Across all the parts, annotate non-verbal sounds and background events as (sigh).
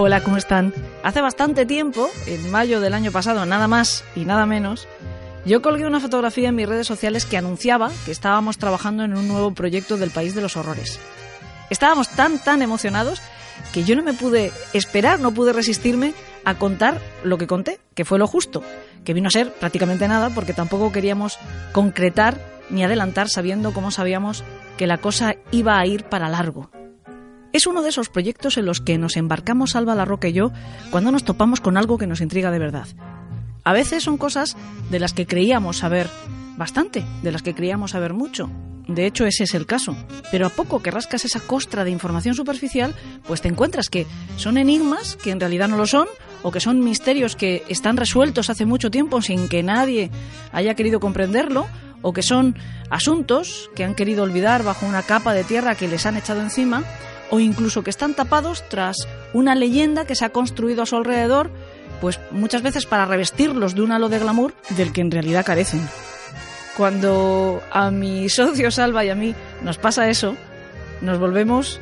Hola, ¿cómo están? Hace bastante tiempo, en mayo del año pasado, nada más y nada menos, yo colgué una fotografía en mis redes sociales que anunciaba que estábamos trabajando en un nuevo proyecto del País de los Horrores. Estábamos tan, tan emocionados que yo no me pude esperar, no pude resistirme a contar lo que conté, que fue lo justo, que vino a ser prácticamente nada porque tampoco queríamos concretar ni adelantar sabiendo cómo sabíamos que la cosa iba a ir para largo. Es uno de esos proyectos en los que nos embarcamos Alba La Roca y yo cuando nos topamos con algo que nos intriga de verdad. A veces son cosas de las que creíamos saber bastante, de las que creíamos saber mucho. De hecho, ese es el caso. Pero a poco que rascas esa costra de información superficial, pues te encuentras que son enigmas que en realidad no lo son, o que son misterios que están resueltos hace mucho tiempo sin que nadie haya querido comprenderlo, o que son asuntos que han querido olvidar bajo una capa de tierra que les han echado encima, o incluso que están tapados tras una leyenda que se ha construido a su alrededor, pues muchas veces para revestirlos de un halo de glamour del que en realidad carecen. Cuando a mi (laughs) socio Salva y a mí nos pasa eso, nos volvemos,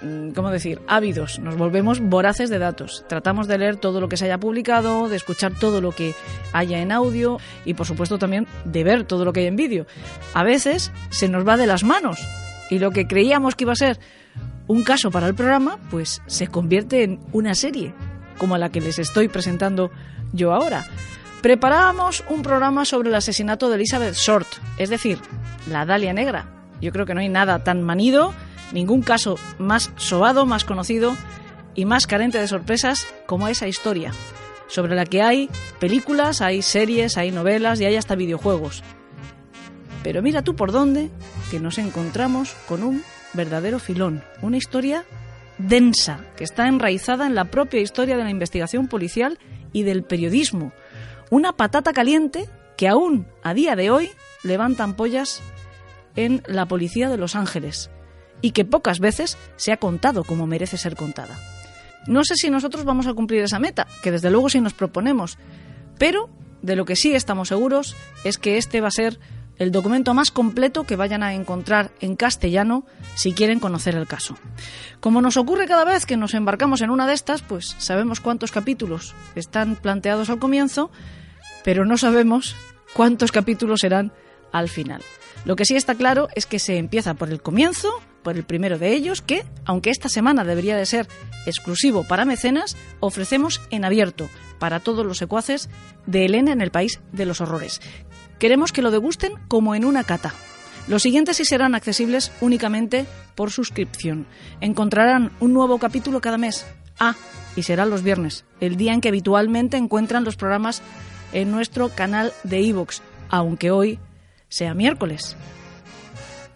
mm, ¿cómo decir?, ávidos, nos volvemos voraces de datos. Tratamos de leer todo lo que se haya publicado, de escuchar todo lo que haya en audio y, por supuesto, también de ver todo lo que hay en vídeo. A veces se nos va de las manos y lo que creíamos que iba a ser un caso para el programa, pues se convierte en una serie, como la que les estoy presentando yo ahora. Preparábamos un programa sobre el asesinato de Elizabeth Short, es decir, la Dalia Negra. Yo creo que no hay nada tan manido, ningún caso más sobado, más conocido y más carente de sorpresas como esa historia, sobre la que hay películas, hay series, hay novelas y hay hasta videojuegos. Pero mira tú por dónde que nos encontramos con un verdadero filón, una historia densa, que está enraizada en la propia historia de la investigación policial y del periodismo. Una patata caliente que aún a día de hoy levanta ampollas en la policía de Los Ángeles y que pocas veces se ha contado como merece ser contada. No sé si nosotros vamos a cumplir esa meta, que desde luego sí nos proponemos, pero de lo que sí estamos seguros es que este va a ser el documento más completo que vayan a encontrar en castellano si quieren conocer el caso. Como nos ocurre cada vez que nos embarcamos en una de estas, pues sabemos cuántos capítulos están planteados al comienzo, pero no sabemos cuántos capítulos serán al final. Lo que sí está claro es que se empieza por el comienzo, por el primero de ellos, que, aunque esta semana debería de ser exclusivo para mecenas, ofrecemos en abierto para todos los secuaces de Elena en el País de los Horrores. Queremos que lo degusten como en una cata. Los siguientes sí serán accesibles únicamente por suscripción. Encontrarán un nuevo capítulo cada mes. Ah, y serán los viernes, el día en que habitualmente encuentran los programas en nuestro canal de iVoox, aunque hoy sea miércoles.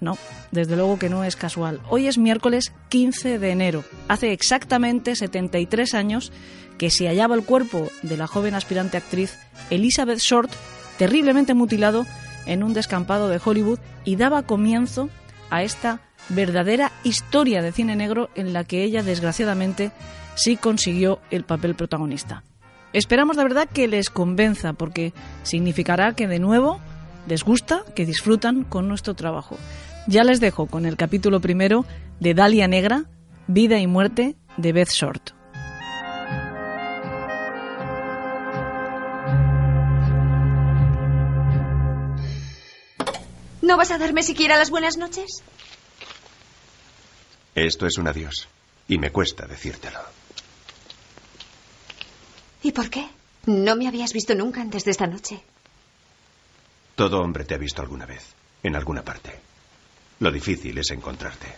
No, desde luego que no es casual. Hoy es miércoles 15 de enero. Hace exactamente 73 años que se hallaba el cuerpo de la joven aspirante actriz Elizabeth Short terriblemente mutilado en un descampado de Hollywood y daba comienzo a esta verdadera historia de cine negro en la que ella desgraciadamente sí consiguió el papel protagonista. Esperamos de verdad que les convenza porque significará que de nuevo les gusta, que disfrutan con nuestro trabajo. Ya les dejo con el capítulo primero de Dalia Negra, Vida y Muerte de Beth Short. ¿No vas a darme siquiera las buenas noches? Esto es un adiós. Y me cuesta decírtelo. ¿Y por qué? No me habías visto nunca antes de esta noche. Todo hombre te ha visto alguna vez, en alguna parte. Lo difícil es encontrarte.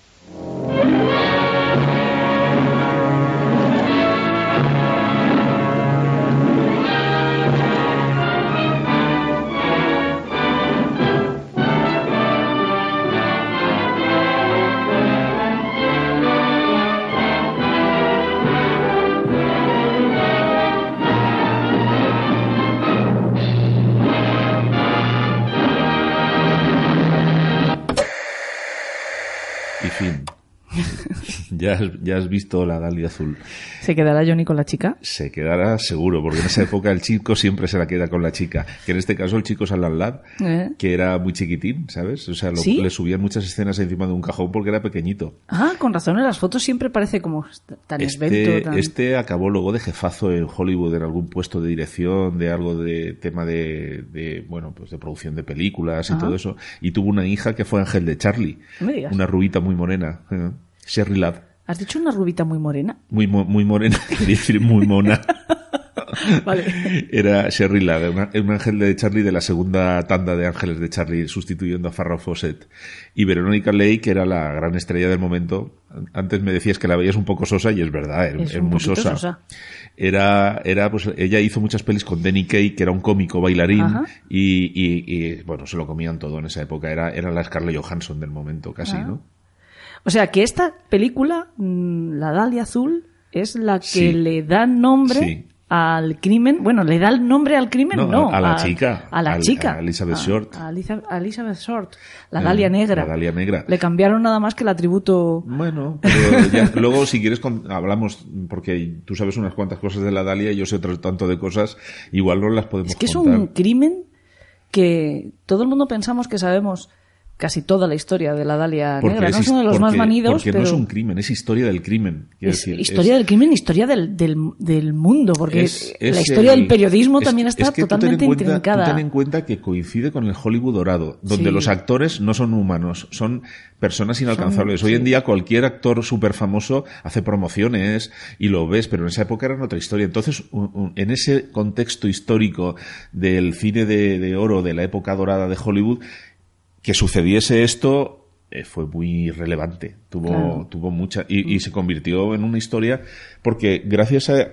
Ya has, ya has visto la Dalia azul. ¿Se quedará Johnny con la chica? Se quedará seguro, porque en esa época el chico siempre se la queda con la chica. Que en este caso el chico es Alan Ladd, ¿Eh? que era muy chiquitín, ¿sabes? O sea, lo- ¿Sí? le subían muchas escenas encima de un cajón porque era pequeñito. Ah, con razón, en las fotos siempre parece como tan esbelto. Este, tan- este acabó luego de jefazo en Hollywood en algún puesto de dirección, de algo de tema de, de, bueno, pues de producción de películas y Ajá. todo eso. Y tuvo una hija que fue Ángel de Charlie. Una rubita muy morena. eh, Sherry Ladd. ¿Has dicho una rubita muy morena? Muy, mo- muy morena, (laughs) quería decir muy mona. (laughs) Vale. Era Sherry Ladd, una- un ángel de Charlie de la segunda tanda de ángeles de Charlie, sustituyendo a Farrah Fawcett. Y Veronica Lake, que era la gran estrella del momento. Antes me decías que la veías un poco sosa, y es verdad, es, Es es un muy sosa. sosa. Era, era, pues, ella hizo muchas pelis con Danny Kaye, que era un cómico bailarín, y, y- y, bueno, se lo comían todo en esa época. Era, era la Scarlett Johansson del momento, casi, Ah. ¿no? O sea que esta película, mm, La Dalia Azul, es la que Sí. le da nombre Sí. al crimen. Bueno, le da el nombre al crimen, No, no. a la chica, A la a- chica. a Elizabeth A- Short. A, Eliza- a Elizabeth Short. La Dalia Negra. la Dalia Negra. Le cambiaron nada más que el atributo. Bueno, pero ya- (laughs) luego si quieres hablamos, porque tú sabes unas cuantas cosas de la Dalia y yo sé otro tanto de cosas, igual no las podemos Es que es un crimen que todo el mundo pensamos que sabemos casi toda la historia de la Dalia Porque Negra. No es uno de los porque- más manidos, Porque pero no es un crimen, es historia del crimen. es decir, historia es- del crimen, historia del, del, del mundo, porque es- la historia el- del periodismo también es está que tú ten totalmente cuenta- intrincada. tú ten en cuenta que coincide con el Hollywood dorado, donde Sí. los actores no son humanos, son personas inalcanzables. Hoy en día cualquier actor súper famoso hace promociones y lo ves, pero en esa época era otra historia. Entonces, un- un- en ese contexto histórico del cine de, de oro de la época dorada de Hollywood, que sucediese esto eh, fue muy relevante. Tuvo, Claro. tuvo mucha. Y, y se convirtió en una historia porque gracias a,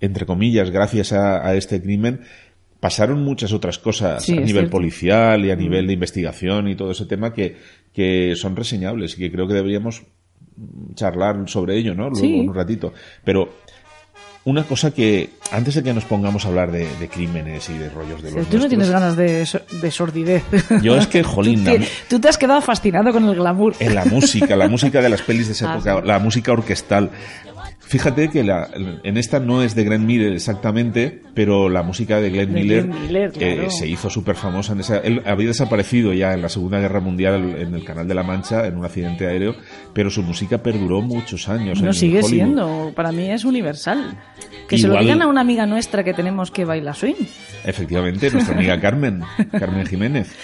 entre comillas, gracias a, a este crimen, pasaron muchas otras cosas Sí, a nivel cierto. Mm. policial y a nivel de investigación y todo ese tema que, que son reseñables y que creo que deberíamos charlar sobre ello, ¿no? Luego Sí. un ratito. Pero una cosa que, antes de que nos pongamos a hablar de, de crímenes y de rollos de los Tú no tienes ganas de, so- de sordidez. Yo es que, (laughs) jolín, tú, te, tú te has quedado fascinado con el glamour. en la música, la música de las pelis de esa Ah, época, sí. la música orquestal. Fíjate que la, en esta no es de Glenn Miller exactamente, pero la música de Glenn De Miller, Glenn Miller, eh, se hizo súper famosa. En esa, él había desaparecido ya en la Segunda Guerra Mundial en el Canal de la Mancha en un accidente aéreo, pero su música perduró muchos años. No en sigue Hollywood. siendo, para mí es universal. Que se lo digan a una amiga nuestra que tenemos que baila swing. Efectivamente, nuestra amiga Carmen, Carmen Jiménez.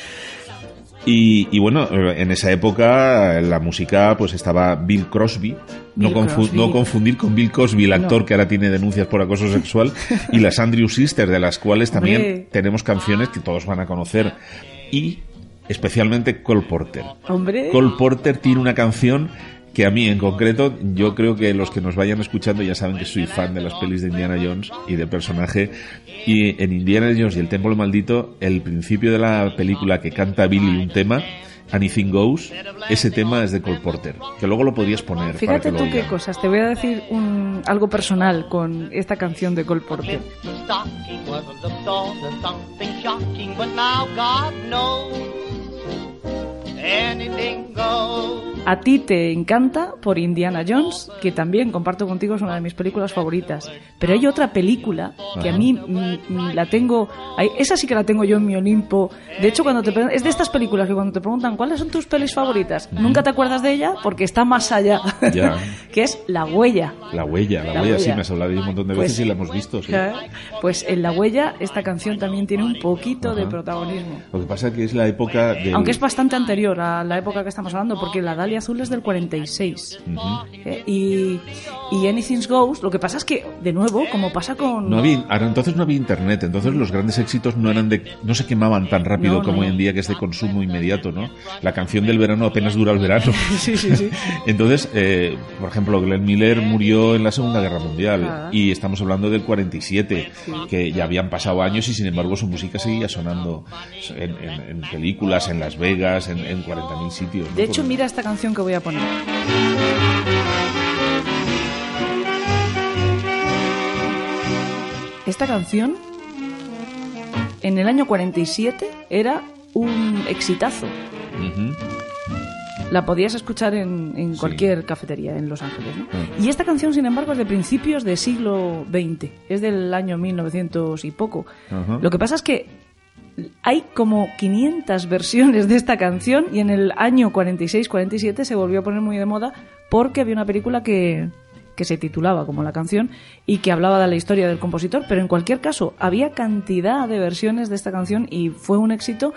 Y, y bueno, en esa época la música pues estaba Bill Crosby, no, Bill confu- Crosby. no confundir con Bill Cosby, el actor No. que ahora tiene denuncias por acoso (laughs) sexual, y las Andrew Sisters, de las cuales también Hombre. tenemos canciones que todos van a conocer. Y especialmente Cole Porter. Hombre, Cole Porter tiene una canción que a mí en concreto, yo creo que los que nos vayan escuchando ya saben que soy fan de las pelis de Indiana Jones y del personaje. Y en Indiana Jones y el Templo Maldito, el principio de la película que canta Billy un tema, Anything Goes, ese tema es de Cole Porter, que luego lo podías poner. para fíjate que lo tú qué cosas. Te voy a decir un, algo personal con esta canción de Cole Porter. A ti te encanta por Indiana Jones, que también comparto contigo es una de mis películas favoritas. Pero hay otra película que a mí la tengo, esa sí que la tengo yo en mi Olimpo. De hecho, cuando te es de estas películas que cuando te preguntan cuáles son tus pelis favoritas, nunca te acuerdas de ella porque está más allá. Ya. (laughs) que es La huella. La huella, la, La huella, sí, huella. me has hablado de un montón de Pues- veces y la hemos visto. sí. Pues en La huella esta canción también tiene un poquito de protagonismo. Lo que pasa es que es la época de. Aunque es bastante anterior a la época que estamos hablando, porque la Dalia Azul es del 46. Eh, y, y Anything Goes, lo que pasa es que, de nuevo, como pasa con... No había, ahora entonces no había internet, entonces los grandes éxitos no eran de, no se quemaban tan rápido No, no, como hoy en día que es de consumo inmediato, ¿no? La canción del verano apenas dura el verano. (laughs) Sí, sí, sí. (laughs) Entonces, eh, por ejemplo, Glenn Miller murió en la Segunda Guerra Mundial Ah. y estamos hablando del 47, Sí. que ya habían pasado años y sin embargo su música seguía sonando en, en- en películas, en Las Vegas, en, en 40.000 sitios. ¿no? De hecho, mira esta canción que voy a poner. Esta canción, en el año 47, era un exitazo. La podías escuchar en, en Sí. cualquier cafetería en Los Ángeles. ¿no? Mm. Y esta canción, sin embargo, es de principios del siglo XX, es del año 1900 y poco. Lo que pasa es que hay como 500 versiones de esta canción y en el año 46-47 se volvió a poner muy de moda porque había una película que, que se titulaba como la canción y que hablaba de la historia del compositor, pero en cualquier caso había cantidad de versiones de esta canción y fue un éxito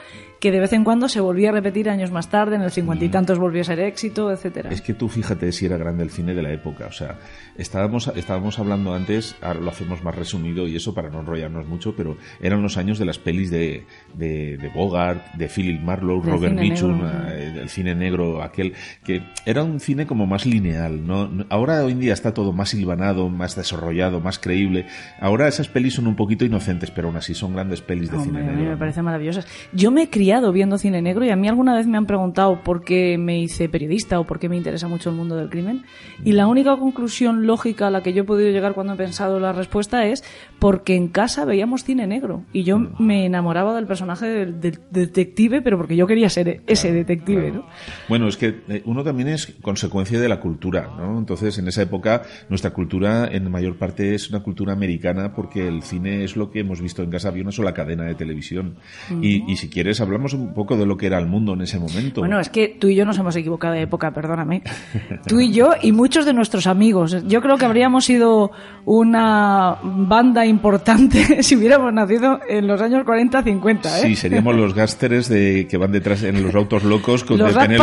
que de vez en cuando se volvía a repetir años más tarde, en el cincuenta y tantos volvió a ser éxito, etcétera. Es que tú fíjate si era grande el cine de la época. O sea, estábamos, estábamos hablando antes, ahora lo hacemos más resumido y eso para no enrollarnos mucho, pero eran los años de las pelis de, de, de Bogart, de Philip Marlowe, Del Robert Mitchum, negro. eh, el cine negro, aquel, que era un cine como más lineal. ¿no? Ahora hoy en día está todo más hilvanado, más desarrollado, más creíble. Ahora esas pelis son un poquito inocentes, pero aún así son grandes pelis de Hombre, cine a mí negro. me parecen maravillosas. Yo me he criado viendo cine negro y a mí alguna vez me han preguntado por qué me hice periodista o por qué me interesa mucho el mundo del crimen. Y la única conclusión lógica a la que yo he podido llegar cuando he pensado la respuesta es porque en casa veíamos cine negro y yo me enamoraba del personaje del, del detective, pero porque yo quería ser ese detective, ¿no? Bueno, es que eh, uno también es consecuencia de la cultura, ¿no? Entonces, en esa época, nuestra cultura, en mayor parte, es una cultura americana porque el cine es lo que hemos visto en casa, había una sola cadena de televisión. y, y si quieres, hablamos un poco de lo que era el mundo en ese momento. Bueno, es que tú y yo nos hemos equivocado de época, perdóname. (laughs) Tú y yo y muchos de nuestros amigos. Yo creo que habríamos sido una banda importante (laughs) si hubiéramos nacido en los años 40-50, ¿eh? Sí, seríamos los gásteres de, que van detrás en los autos locos con los de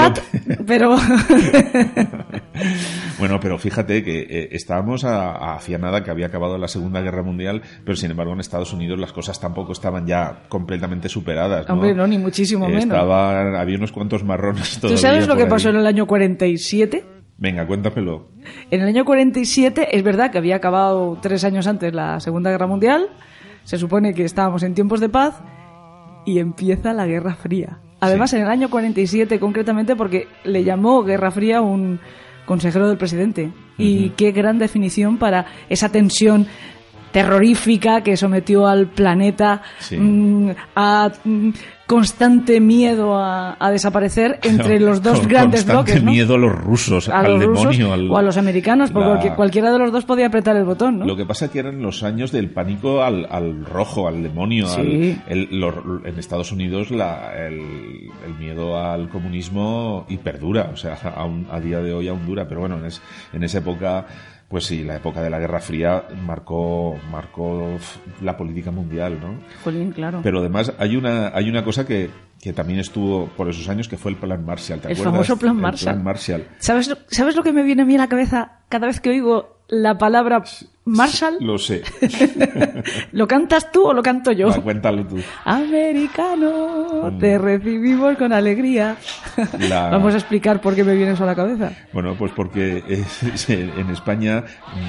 pero... (laughs) Bueno, pero fíjate que eh, estábamos a, a hacía nada que había acabado la Segunda Guerra Mundial, pero sin embargo en Estados Unidos las cosas tampoco estaban ya completamente superadas. ¿no? Hombre, no, ni muchísimo menos. Estaban- había unos cuantos marrones ¿Tú todavía sabes lo que ahí. pasó en el año 47? Venga, cuéntamelo. En el año 47 es verdad que había acabado tres años antes la Segunda Guerra Mundial, se supone que estábamos en tiempos de paz y empieza la Guerra Fría. Además, Sí. en el año 47 concretamente porque le llamó Guerra Fría un consejero del presidente. Y qué gran definición para esa tensión terrorífica que sometió al planeta Sí. mm, a mm, constante miedo a, a desaparecer entre (laughs) los dos Con grandes constante bloques. ¿no? miedo a los rusos, a al los rusos demonio, al- o a los americanos, porque la- cualquiera de los dos podía apretar el botón, ¿no? Lo que pasa que eran los años del pánico al, al rojo, al demonio. Sí. al- el- en Estados Unidos la- el, el miedo al comunismo y perdura, o sea, (laughs) aún- a día de hoy aún dura, pero bueno, en, es- en esa época, pues sí, la época de la Guerra Fría marcó, marcó la política mundial, ¿no? Jolín, claro. Pero además hay una, hay una cosa que, que también estuvo por esos años que fue el Plan Marshall, ¿te El acuerdas? famoso Plan El Marshall. Plan Marshall. ¿Sabes, ¿Sabes lo que me viene a mí a la cabeza cada vez que oigo la palabra Marshall? Lo sé. (laughs) ¿Lo cantas tú o lo canto yo? Va, cuéntalo tú. Americano, te recibimos con alegría. Mm. La- (laughs) Vamos a explicar por qué me viene eso a la cabeza. Bueno, pues porque eh, en España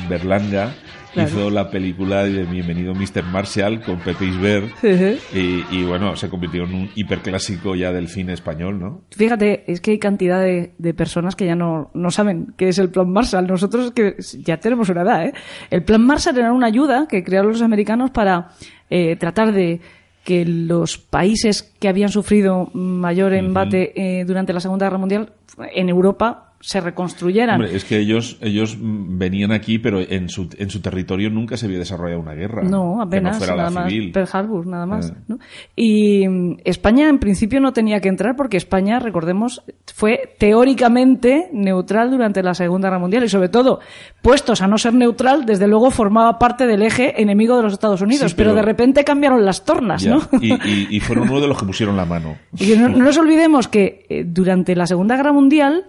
Berlanga Claro. hizo la película de Bienvenido Mr. Marshall con Pepe Isbert y, y, bueno, se convirtió en un hiperclásico ya del cine español, ¿no? Fíjate, es que hay cantidad de, de personas que ya no, no saben qué es el Plan Marshall. Nosotros que ya tenemos una edad, ¿eh? El Plan Marshall era una ayuda que crearon los americanos para eh, tratar de que los países que habían sufrido mayor embate eh, durante la Segunda Guerra Mundial en Europa se reconstruyeran. Hombre, es que ellos ellos venían aquí, pero en su, en su territorio nunca se había desarrollado una guerra. No, apenas, Que no fuera nada la más. civil. Pearl Harbor, nada más. Eh. ¿no? Y mm, España, en principio, no tenía que entrar porque España, recordemos, fue teóricamente neutral durante la Segunda Guerra Mundial y, sobre todo, puestos a no ser neutral, desde luego formaba parte del eje enemigo de los Estados Unidos. Sí, pero... pero de repente cambiaron las tornas, Ya, ¿no? Y, y- y fueron uno de los que pusieron la mano. (laughs) Y no nos olvidemos que eh, durante la Segunda Guerra Mundial,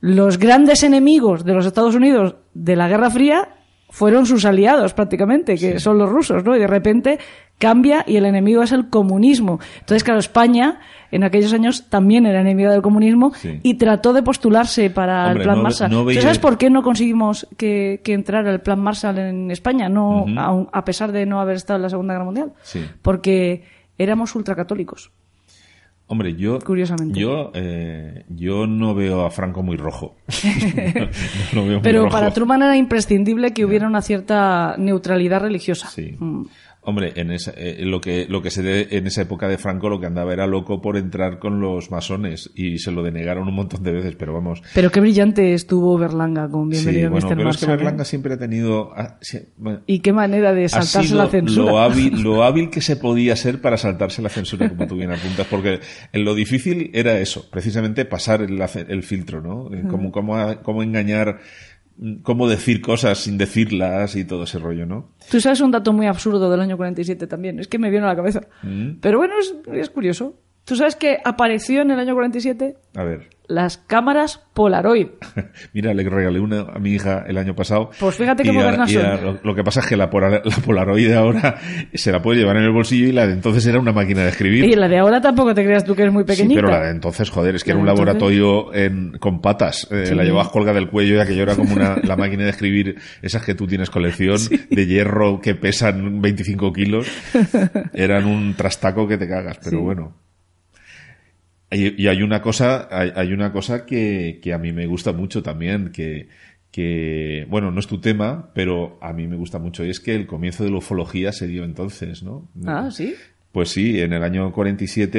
los grandes enemigos de los Estados Unidos de la Guerra Fría fueron sus aliados prácticamente, que son los rusos, ¿no? Y de repente cambia y el enemigo es el comunismo. Entonces, claro, España en aquellos años también era enemiga del comunismo Sí. y trató de postularse para Hombre, el Plan no- Marshall. no ¿Tú veía- sabes por qué no conseguimos que, que entrara el Plan Marshall en España, no, a pesar de no haber estado en la Segunda Guerra Mundial? Sí. Porque éramos ultracatólicos. Hombre, yo. Curiosamente. Yo, eh, yo no veo a Franco muy rojo. (laughs) No lo veo muy Pero rojo. para Truman era imprescindible que hubiera una cierta neutralidad religiosa. Sí. Mm. Hombre, en esa, eh, lo que lo que se de, en esa época de Franco lo que andaba era loco por entrar con los masones y se lo denegaron un montón de veces, pero vamos. Pero qué brillante estuvo Berlanga con Sí, Bienvenido bueno, Mr. pero es que Marshall, Berlanga ¿eh? siempre ha tenido ah, sí, bueno, Y qué manera de saltarse la censura. Lo hábil, (laughs) lo hábil que se podía ser para saltarse la censura, como tú bien apuntas, porque en lo difícil era eso, precisamente pasar el, el filtro, ¿no? Eh, Cómo, cómo, cómo engañar, cómo decir cosas sin decirlas y todo ese rollo, ¿no? Tú sabes un dato muy absurdo del año 47 también, es que me viene a la cabeza. Mm. Pero bueno, es, es curioso. Tú sabes que apareció en el año 47 A ver, las cámaras Polaroid. (laughs) mira, le regalé una a mi hija el año pasado. Pues fíjate qué modernas son. Lo, que pasa es que la, la Polaroid ahora (laughs) se la puede llevar en el bolsillo y la de entonces era una máquina de escribir. Y la de ahora tampoco te creas tú que es muy Sí, pequeñita. pero la de entonces, joder, es que era un entonces- laboratorio en- con patas. Eh, Sí. La llevabas colga del cuello y aquello era como una, la máquina de escribir, esas que tú tienes colección, de hierro que pesan 25 kilos. (laughs) Eran un trastaco que te cagas, pero bueno. Y, y hay una cosa, hay, hay una cosa que, que a mí me gusta mucho también, que, que, bueno, no es tu tema, pero a mí me gusta mucho, y es que el comienzo de la ufología se dio entonces, ¿no? Ah, sí. Pues sí, en el año 47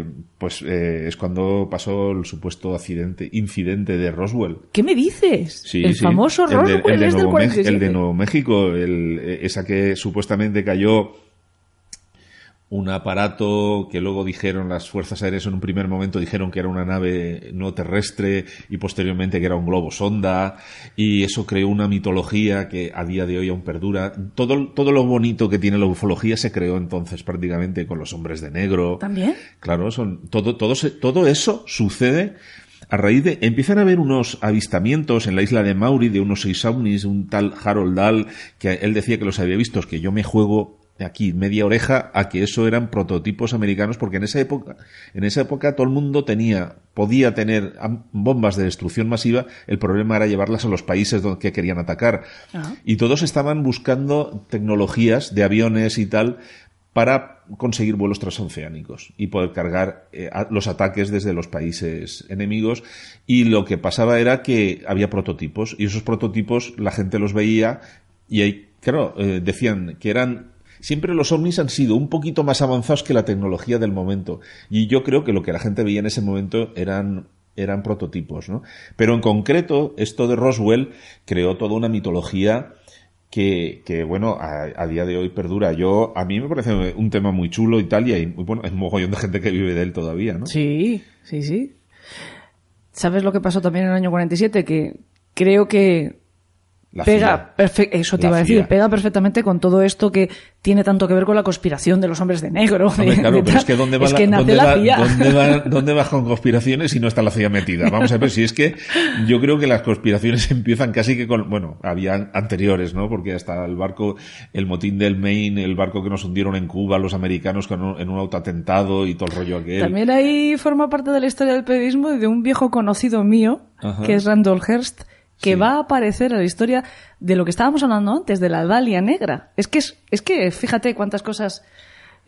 eh, pues eh, es cuando pasó el supuesto accidente, incidente de Roswell. ¿Qué me dices? Sí, el sí. famoso El de- Roswell el de es Nuevo Mex- 47. El de Nuevo México, el- eh, esa que supuestamente cayó un aparato que luego dijeron las fuerzas aéreas en un primer momento dijeron que era una nave no terrestre y posteriormente que era un globo sonda y eso creó una mitología que a día de hoy aún perdura. Todo, todo lo bonito que tiene la ufología se creó entonces prácticamente con los hombres de negro. ¿También? Claro, son, todo, todo, todo eso sucede a raíz de, empiezan a haber unos avistamientos en la isla de Mauri de unos seis ovnis, un tal Harold Dahl, que él decía que los había visto, que yo me juego aquí media oreja a que eso eran prototipos americanos, porque en esa época, en esa época todo el mundo tenía, podía tener bombas de destrucción masiva, el problema era llevarlas a los países donde que querían atacar. Ah. Y todos estaban buscando tecnologías de aviones y tal para conseguir vuelos transoceánicos y poder cargar eh, a- los ataques desde los países enemigos. Y lo que pasaba era que había prototipos y esos prototipos la gente los veía y ahí, claro, eh, decían que eran Siempre los ovnis han sido un poquito más avanzados que la tecnología del momento. Y yo creo que lo que la gente veía en ese momento eran eran prototipos, ¿no? Pero en concreto, esto de Roswell creó toda una mitología que, que bueno, a, día de hoy perdura. Yo, a mí me parece un tema muy chulo y tal, y bueno, hay un mogollón de gente que vive de él todavía, ¿no? Sí, sí, sí. ¿Sabes lo que pasó también en el año 47? Que creo que La pega, eso te La iba a decir, CIA. pega perfectamente con todo esto que tiene tanto que ver con la conspiración de los hombres de negro. de- claro, de pero es que ¿dónde va, Es la- que nace dónde la va- CIA. dónde va- (laughs) dónde vas con conspiraciones si no está la CIA metida? Vamos a ver, si es que yo creo que las conspiraciones (laughs) empiezan casi que con, bueno, había anteriores, ¿no? Porque hasta el barco, el motín del Maine, el barco que nos hundieron en Cuba, los americanos con un- en un autoatentado y todo el rollo aquel. También ahí forma parte de la historia del periodismo de un viejo conocido mío, Ajá. que es Randall Hearst, que Sí. va a aparecer en la historia de lo que estábamos hablando antes, de la Dalia Negra. Es que, es, es que fíjate cuántas cosas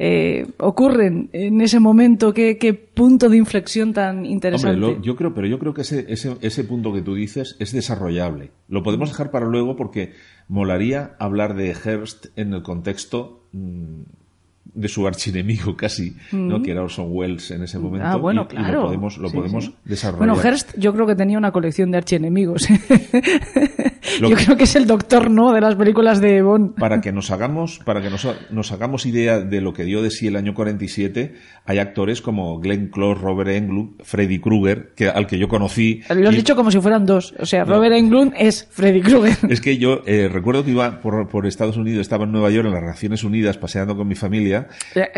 eh, ocurren en ese momento, qué, qué punto de inflexión tan interesante. Hombre, lo- yo creo, pero yo creo que ese, ese, ese punto que tú dices es desarrollable. Lo podemos dejar para luego porque molaría hablar de Hearst en el contexto mm, de su archienemigo casi, ¿no? Que era Orson Welles en ese momento. Ah, bueno, y- y claro. lo podemos, lo Sí, podemos sí. desarrollar. Bueno, Hearst yo creo que tenía una colección de archienemigos. (laughs) Yo que- creo que es el doctor, ¿no?, de las películas de Bond. para que nos hagamos para que nos, nos hagamos idea de lo que dio de sí el año 47 hay actores como Glenn Close, Robert Englund, Freddy Krueger que al que yo conocí Lo has dicho como si fueran dos. O sea, Robert Englund es Freddy Krueger. Es que yo eh, recuerdo que iba por, por Estados Unidos, estaba en Nueva York, en las Naciones Unidas, paseando con mi familia.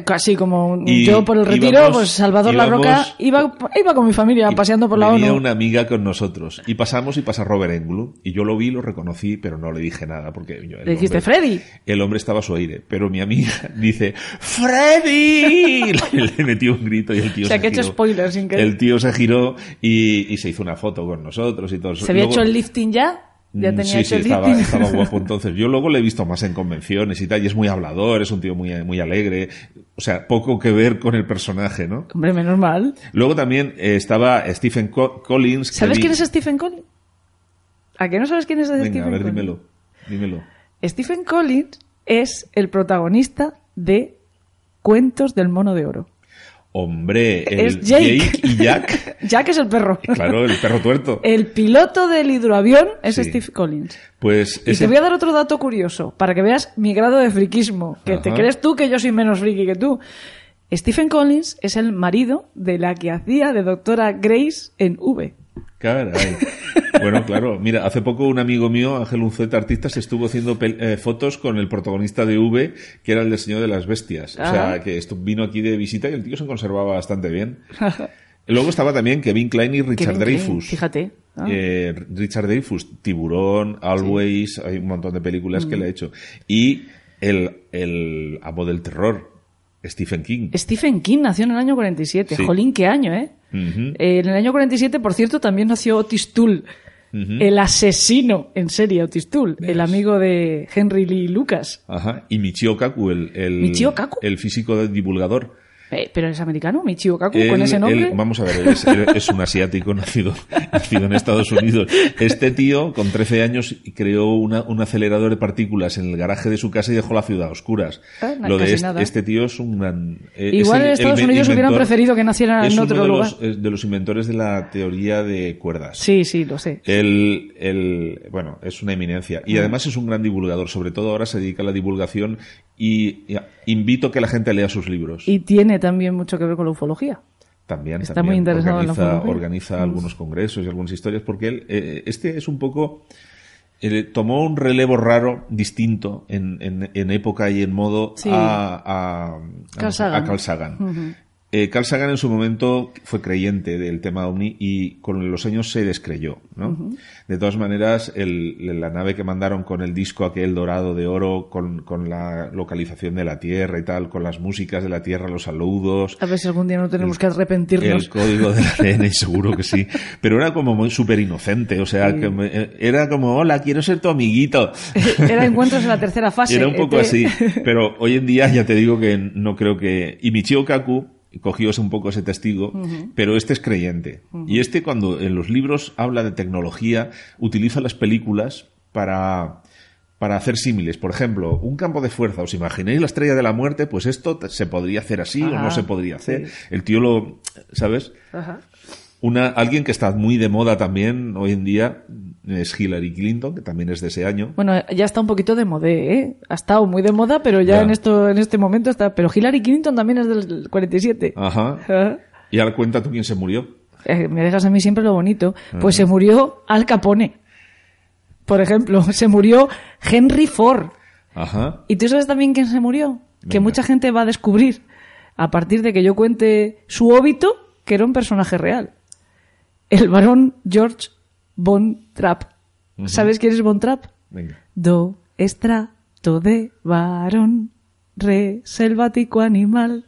Casi como Y yo por el retiro, íbamos- pues Salvador La Roca iba, iba con mi familia paseando por la venía ONU. una amiga con nosotros. Y pasamos y pasa Robert Englund. Y yo lo vi, lo reconocí, pero no le dije nada. porque yo, Le dijiste, hombre- Freddy. El hombre estaba a su aire. Pero mi amiga (laughs) dice, ¡Freddy! (laughs) Le, le metió un grito y el tío O sea, se que he hecho giró. spoiler sin querer. El tío se giró y, y se hizo una foto con nosotros y todo. ¿Se había Luego- hecho el lifting ya? Ya Mm, tenía sí, sí, estaba, (laughs) guapo entonces. Yo luego le he visto más en convenciones y tal, y es muy hablador, es un tío muy, muy alegre. O sea, poco que ver con el personaje, ¿no? Hombre, menos mal. Luego también eh, estaba Stephen Co- Collins. ¿Sabes vi- quién es Stephen Collins? ¿A qué no sabes quién es Venga, Stephen a ver, Collins? dímelo. Dímelo. Stephen Collins es el protagonista de Cuentos del Mono de Oro. Hombre, el Es Jake. y Jack. (laughs) Jack es el perro. Claro, el perro tuerto. El piloto del hidroavión es Sí. Steve Collins. Pues Y te voy a dar otro dato curioso, para que veas mi grado de friquismo, que te crees tú que yo soy menos friki que tú. Stephen Collins es el marido de la que hacía de doctora Grace en V. Caray. Bueno, claro. Mira, hace poco un amigo mío, Ángel Unzueta, artista, se estuvo haciendo pel- eh, fotos con el protagonista de V, que era el del Señor de las Bestias. O sea, que esto vino aquí de visita y el tío se conservaba bastante bien. (laughs) Luego estaba también Kevin Klein y Richard Kevin Klein, Dreyfus. Fíjate. Ah. Eh, Richard Dreyfus, Tiburón, Always, hay un montón de películas Mm. que le ha hecho. Y el, el amo del terror, Stephen King. Stephen King nació en el año 47. Sí. Jolín, qué año, ¿eh? Eh, En el año 47, por cierto, también nació Otis Toole, el asesino en serie Otis Toole, el amigo de Henry Lee Lucas. Ajá. Y Michio Kaku, el, el, ¿Michio Kaku? el físico divulgador. Eh, ¿Pero es americano? ¿Michio Kaku? ¿Con ese nombre? él- vamos a ver, es, un asiático (laughs) nacido, nacido en Estados Unidos. Este tío, con 13 años, creó una- un acelerador de partículas en el garaje de su casa y dejó la ciudad a oscuras. Ah, Lo de este, este tío es un gran... eh, Igual es en Estados Unidos hubieran preferido que naciera en otro de lugar. Los, es de los inventores de la teoría de cuerdas. Sí, sí, lo sé. Él, él, bueno, es una eminencia. Y además es un gran divulgador. Sobre todo ahora se dedica a la divulgación y, y invito a que la gente lea sus libros. Y tiene también mucho que ver con la ufología. También, Está también muy interesado en la organiza, ufología. organiza algunos congresos y algunas historias, porque él, eh, este es un poco, eh, tomó un relevo raro, distinto, en, en- en época y en modo Sí. a, a, Carl a Sagan. Carl. Eh, Carl Sagan en su momento fue creyente del tema OVNI y con los años se descreyó, ¿no? De todas maneras, el- la nave que mandaron con el disco aquel dorado de oro, con, con la localización de la Tierra y tal, con las músicas de la Tierra, los saludos, A ver si algún día no tenemos que arrepentirnos. el código del ADN, (laughs) seguro que sí. Pero era como muy súper inocente. O sea, que me- eh, era como, hola, quiero ser tu amiguito. (laughs) Era encuentros en la tercera (laughs) fase. Era un poco ET. así. Pero hoy en día ya te digo que no creo que... Y Michio Kaku cogió un poco ese testigo, pero este es creyente. Y este cuando en los libros habla de tecnología, utiliza las películas para para hacer símiles. Por ejemplo, un campo de fuerza. ¿Os imagináis la estrella de la muerte? Pues esto se podría hacer así o no se podría hacer. sí. El tío lo... ¿Sabes? Ajá. Una, alguien que está muy de moda también hoy en día es Hillary Clinton, que también es de ese año. Bueno, ya está un poquito de modé, ¿eh? Ha estado muy de moda, pero ya, Ya. en esto en este momento está. Pero Hillary Clinton también es del 47. Ajá. (laughs) Y ahora cuenta tú quién se murió. Eh, me dejas a mí siempre lo bonito. Pues se murió Al Capone. Por ejemplo, (laughs) se murió Henry Ford. Ajá. ¿Y tú sabes también quién se murió? Que mucha gente va a descubrir a partir de que yo cuente su óbito, que era un personaje real. El varón George Von Trapp. ¿Sabes quién es Von Trapp? Venga. Do estrato de varón, re selvático animal.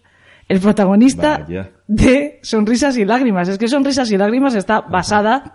El protagonista Vaya. de Sonrisas y Lágrimas. Es que Sonrisas y Lágrimas está basada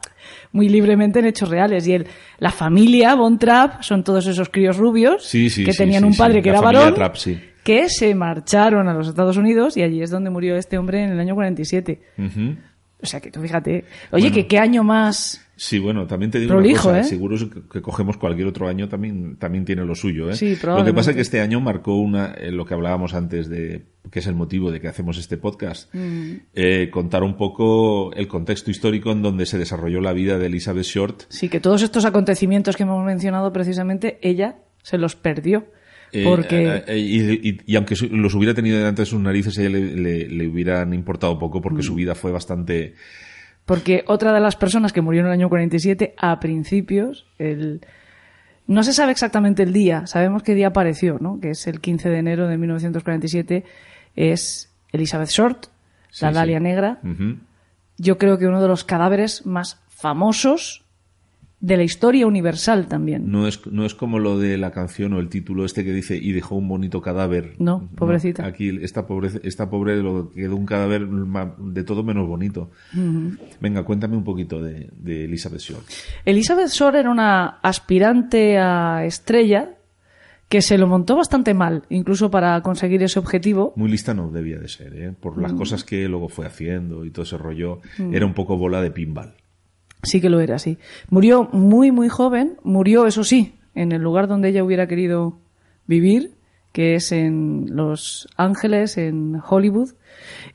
muy libremente en hechos reales. Y el, la familia Von Trapp son todos esos críos rubios Sí, sí, que sí, tenían un padre que La era varón, Trapp, que se marcharon a los Estados Unidos y allí es donde murió este hombre en el año 47. Ujú. O sea que tú fíjate. Oye, que qué año más... Sí, bueno, también te digo Prolijo, una cosa, ¿eh? seguro que, cogemos cualquier otro año también, también tiene lo suyo, ¿eh? Sí, Lo que probablemente. pasa es que este año marcó una, eh, lo que hablábamos antes de, que es el motivo de que hacemos este podcast, Mm. eh, contar un poco el contexto histórico en donde se desarrolló la vida de Elizabeth Short. Sí, que todos estos acontecimientos que hemos mencionado precisamente, ella se los perdió. Eh, Porque... eh, y, y- y aunque los hubiera tenido delante de sus narices, a ella le, le- le hubieran importado poco porque Mm. su vida fue bastante... Porque otra de las personas que murió en el año 47, a principios, el... no se sabe exactamente el día, sabemos qué día apareció, ¿no? que es el 15 de enero de 1947, es Elizabeth Short, la Sí, Dalia sí. Negra. Yo creo que uno de los cadáveres más famosos de la historia universal también. No es, no es como lo de la canción o el título este que dice y dejó un bonito cadáver. No, pobrecita. aquí esta pobre, esta pobre lo quedó un cadáver de todo menos bonito. Venga, cuéntame un poquito de, de Elizabeth Short. Elizabeth Short era una aspirante a estrella que se lo montó bastante mal, incluso para conseguir ese objetivo. Muy lista no debía de ser, ¿eh? por Mm. las cosas que luego fue haciendo y todo ese rollo. Era un poco bola de pinball. Sí que lo era, sí. Murió muy, muy joven. Murió, eso sí, en el lugar donde ella hubiera querido vivir, que es en Los Ángeles, en Hollywood,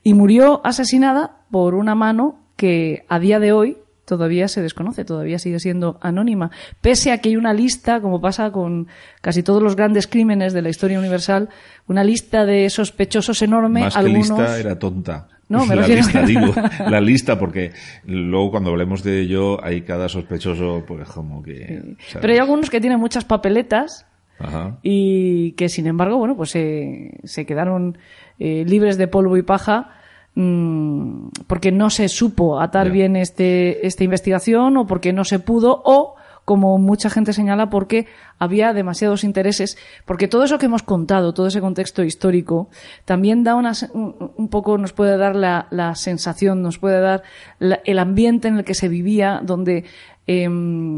y murió asesinada por una mano que a día de hoy todavía se desconoce, todavía sigue siendo anónima, pese a que hay una lista, como pasa con casi todos los grandes crímenes de la historia universal, una lista de sospechosos enorme, Más que algunos lista era tonta. No, me la refiero- lista, (laughs) digo, la lista, porque luego cuando hablemos de ello hay cada sospechoso, pues como que... Pero hay algunos que tienen muchas papeletas Ajá. y que sin embargo, bueno, pues se, se quedaron eh, libres de polvo y paja mm, porque no se supo atar bien este, esta investigación o porque no se pudo o como mucha gente señala, porque había demasiados intereses, porque todo eso que hemos contado, todo ese contexto histórico, también da una, un, poco, nos puede dar la, la sensación, nos puede dar la- el ambiente en el que se vivía, donde em,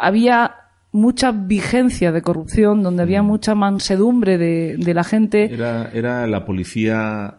había mucha vigencia de corrupción, donde había mucha mansedumbre de, de la gente, Era, era la policía...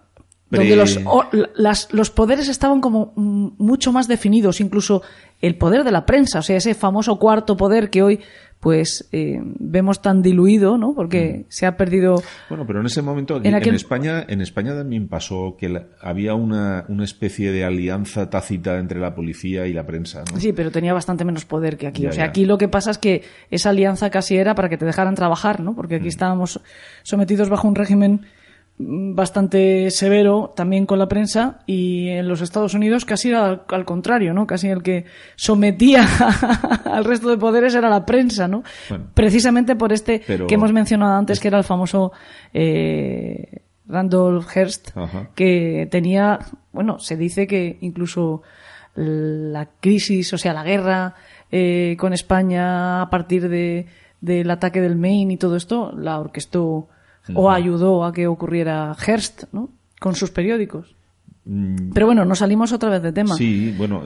donde los, o- las- los poderes estaban como mm, mucho más definidos, incluso el poder de la prensa, o sea, ese famoso cuarto poder que hoy pues eh, vemos tan diluido, ¿no? Porque se ha perdido Bueno, pero en ese momento aquí, En España, en España también pasó que la- había una, una especie de alianza tácita entre la policía y la prensa, ¿no? Sí, pero tenía bastante menos poder que aquí. Ya, o sea, ya. aquí lo que pasa es que esa alianza casi era para que te dejaran trabajar, ¿no? Porque Mm. aquí estábamos sometidos bajo un régimen mm, bastante severo también con la prensa y en los Estados Unidos casi era al, al contrario, ¿no? Casi el que sometía (laughs) al resto de poderes era la prensa, ¿no? Bueno. Precisamente por este Pero- que hemos mencionado antes, que era el famoso eh, Randolph Hearst, Ajá. que tenía, bueno, se dice que incluso la crisis, o sea, la guerra eh, con España a partir de, del ataque del Maine y todo esto, la orquestó o ayudó a que ocurriera Hearst, ¿no? Con sus periódicos. Mm, Pero bueno, nos salimos otra vez de tema. Sí, bueno.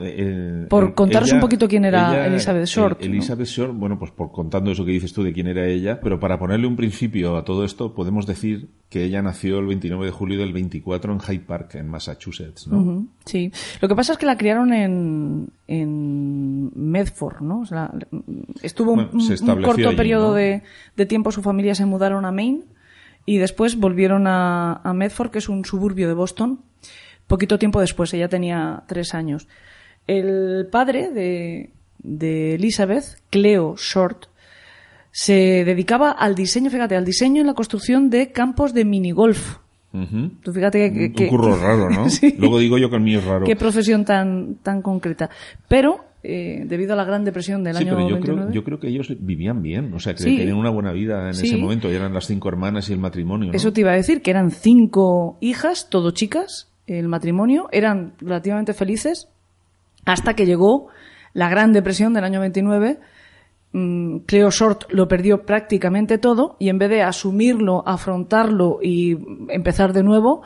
Por contaros ella- un poquito quién era ella- Elizabeth Short. Elizabeth Short, bueno, pues por contando eso que dices tú de quién era ella, pero para ponerle un principio a todo esto, podemos decir que ella nació el 29 de julio del 24 en Hyde Park, en Massachusetts, ¿no? Sí. Lo que pasa es que la criaron en, en Medford, ¿no? O sea, estuvo un- se corto allí, periodo ¿no? de, de tiempo, su familia se mudaron a Maine y después volvieron a, a Medford, que es un suburbio de Boston, poquito tiempo después, ella tenía tres años. El padre de, de Elizabeth, Cleo Short, se dedicaba al diseño, fíjate, al diseño y la construcción de campos de minigolf. Ujú. Tú fíjate que, Un que- curro raro, ¿no? (laughs) Sí. Luego digo yo que el mío es raro. Qué profesión tan, tan concreta. Pero, eh, debido a la Gran Depresión del Sí, año pero yo 29... creo, yo creo que ellos vivían bien, o sea, que Sí. tenían una buena vida en Sí. ese momento, y eran las cinco hermanas y el matrimonio, ¿no? Eso te iba a decir, que eran cinco hijas, todo chicas, el matrimonio, eran relativamente felices, hasta que llegó la Gran Depresión del año 29. Mm, Cleo Short lo perdió prácticamente todo y en vez de asumirlo, afrontarlo y empezar de nuevo,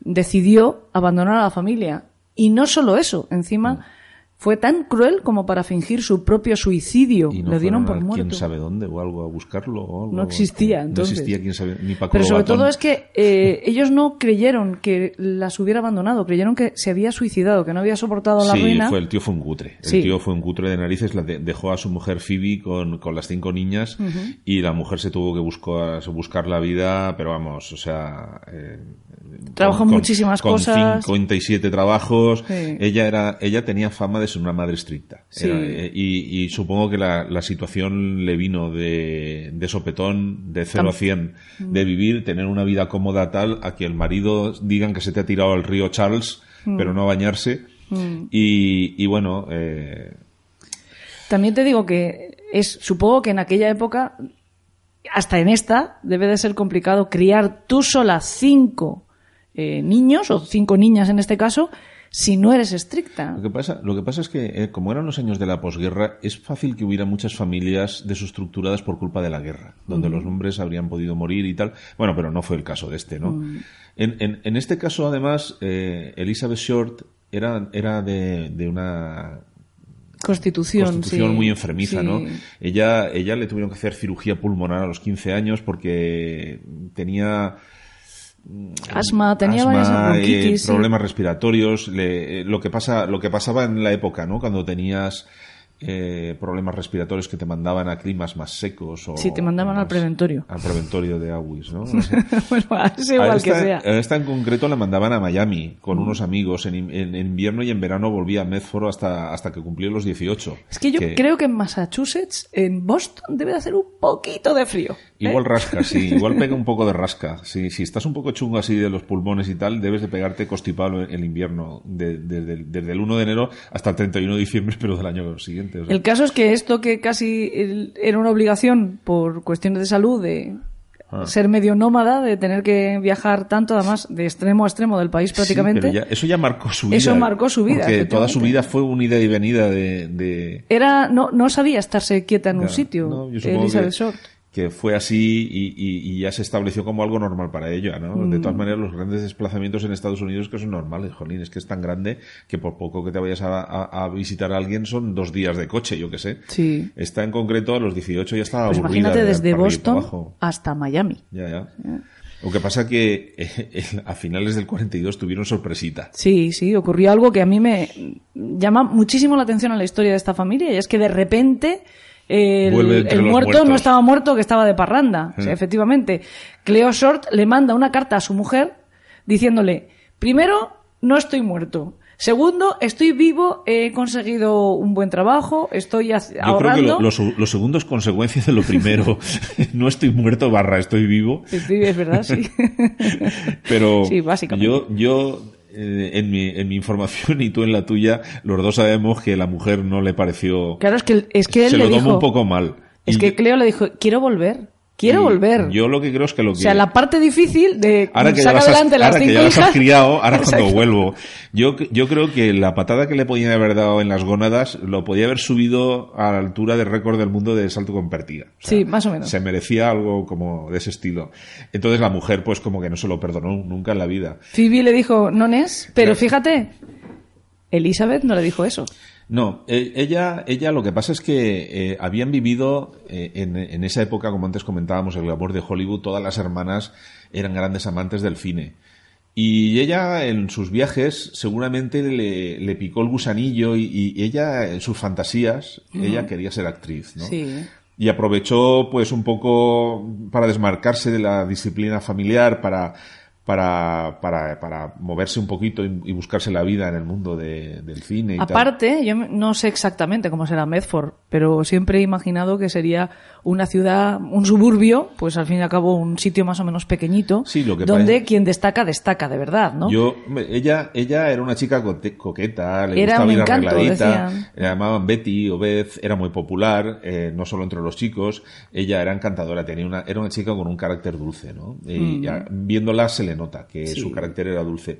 decidió abandonar a la familia. Y no solo eso, encima fue tan cruel como para fingir su propio suicidio. y no Le dieron por muerto. quién sabe dónde o algo a buscarlo o algo. No existía, No entonces. existía quién sabe, ni Paco Pero sobre todo es que eh, (laughs) ellos no creyeron que las hubiera abandonado, creyeron que se había suicidado, que no había soportado la sí, ruina. fue, el tío fue un cutre. El Sí. tío fue un cutre de narices. la de- dejó a su mujer Phoebe con, con las cinco niñas y la mujer se tuvo que buscar, buscar la vida, pero vamos, o sea. eh, Trabajó muchísimas con cosas. 57 trabajos. Sí. Ella era, ella tenía fama de ser una madre estricta. Sí. Era, eh, y, y supongo que la, la situación le vino de, de sopetón, de 0 a 100, Mm. de vivir, tener una vida cómoda tal, a que el marido digan que se te ha tirado al río Charles, Mm. pero no a bañarse. Y, y bueno, eh, También te digo que es, supongo que en aquella época, hasta en esta, debe de ser complicado criar tú sola cinco eh, niños, o cinco niñas en este caso, si no eres estricta. Lo que pasa, lo que pasa es que, eh, como eran los años de la posguerra, es fácil que hubiera muchas familias desestructuradas por culpa de la guerra, donde los hombres habrían podido morir y tal. Bueno, pero no fue el caso de este, ¿no? En, en- en este caso, además, eh, Elizabeth Short era, era de, de una Constitución, constitución sí, muy enfermiza, sí. ¿no? Ella, ella le tuvieron que hacer cirugía pulmonar a los 15 años porque tenía Asma, tenía asma, varias eh, sí. problemas respiratorios, le- eh, lo que pasa, lo que pasaba en la época, ¿no? Cuando tenías eh, problemas respiratorios que te mandaban a climas más secos. O, Sí, te mandaban al preventorio. Al preventorio de Auschwitz, ¿no? (laughs) bueno, es igual esta, que sea. esta en concreto la mandaban a Miami con unos amigos en- en invierno y en verano volvía a Medford hasta, hasta que cumplió los 18. Es que yo creo que en Massachusetts, en Boston, debe de hacer un poquito de frío. ¿Eh? Igual rasca, sí, (laughs) igual pega un poco de rasca. Sí, si estás un poco chungo así de los pulmones y tal, debes de pegarte constipado en el invierno, de- de- desde el 1 de enero hasta el 31 de diciembre, (laughs) pero del año siguiente. o sea. El caso es que esto que casi era una obligación por cuestiones de salud, de Ah. ser medio nómada, de tener que viajar tanto, además, de extremo a extremo del país prácticamente, Sí, pero ya- eso ya marcó su vida. Eso marcó su vida, Porque toda su vida fue un ida y venida de... de- era no, no sabía estarse quieta en un sitio, no, Elizabeth Short. Que fue así y, y- y ya se estableció como algo normal para ella, ¿no? De Mm. todas maneras, los grandes desplazamientos en Estados Unidos que son normales, jolín, es que es tan grande que por poco que te vayas a, a- a visitar a alguien son dos días de coche, yo qué sé. Sí. Está en concreto a los 18 ya estaba Pues aburrida imagínate de desde Boston hasta Miami. Ya, ya. Lo que pasa que eh, a finales del 42 tuvieron sorpresita. Sí, sí, ocurrió algo que a mí me llama muchísimo la atención a la historia de esta familia y es que de repente el, muerto no estaba muerto, que estaba de parranda. O sea, efectivamente, Cleo Short le manda una carta a su mujer diciéndole, primero, no estoy muerto. Segundo, estoy vivo, he conseguido un buen trabajo, estoy hac- Yo ahorrando. creo que lo, lo lo segundo es consecuencia de lo primero. (laughs) (laughs) no estoy muerto barra estoy vivo. Sí, es verdad, sí. (laughs) Pero Sí, básicamente. yo, yo en, mi, en mi información y tú en la tuya, los dos sabemos que la mujer no le pareció... Claro, es que, es que él se le lo tomó un poco mal. Es Y que Cleo le dijo, quiero volver, quiero y volver. Yo lo que creo es que lo que... O sea, la parte difícil de Ahora que, ya saca las has, adelante las ahora que las has criado, ahora cuando vuelvo. Yo, yo creo que la patada que le podían haber dado en las gónadas lo podía haber subido a la altura del récord del mundo de salto con pértiga. O sea, Sí, más o menos. Se merecía algo como de ese estilo. Entonces la mujer, pues como que no se lo perdonó nunca en la vida. Phoebe le dijo, no es, pero Claro. fíjate, Elizabeth no le dijo eso. No, eh, ella, ella lo que pasa es que eh, habían vivido eh, en, en esa época, como antes comentábamos, el glamour de Hollywood, todas las hermanas eran grandes amantes del cine. Y ella en sus viajes seguramente le, le picó el gusanillo y, y ella en sus fantasías, ella quería ser actriz, ¿no? Sí. Y aprovechó pues un poco para desmarcarse de la disciplina familiar, para, para, para, para moverse un poquito y, y buscarse la vida en el mundo de- del cine y tal. Aparte, yo no sé exactamente cómo será Medford, pero siempre he imaginado que sería una ciudad, un suburbio, pues al fin y al cabo un sitio más o menos pequeñito, Sí, lo que donde parece- quien destaca, destaca de verdad, ¿no? Yo, ella, ella era una chica coqueta, le Era gustaba ir encanto, arregladita, decían. la llamaban Betty o Beth, era muy popular, eh, no solo entre los chicos, ella era encantadora, tenía una, era una chica con un carácter dulce, ¿no? Y ya, viéndola se le nota que. Sí. su carácter era dulce.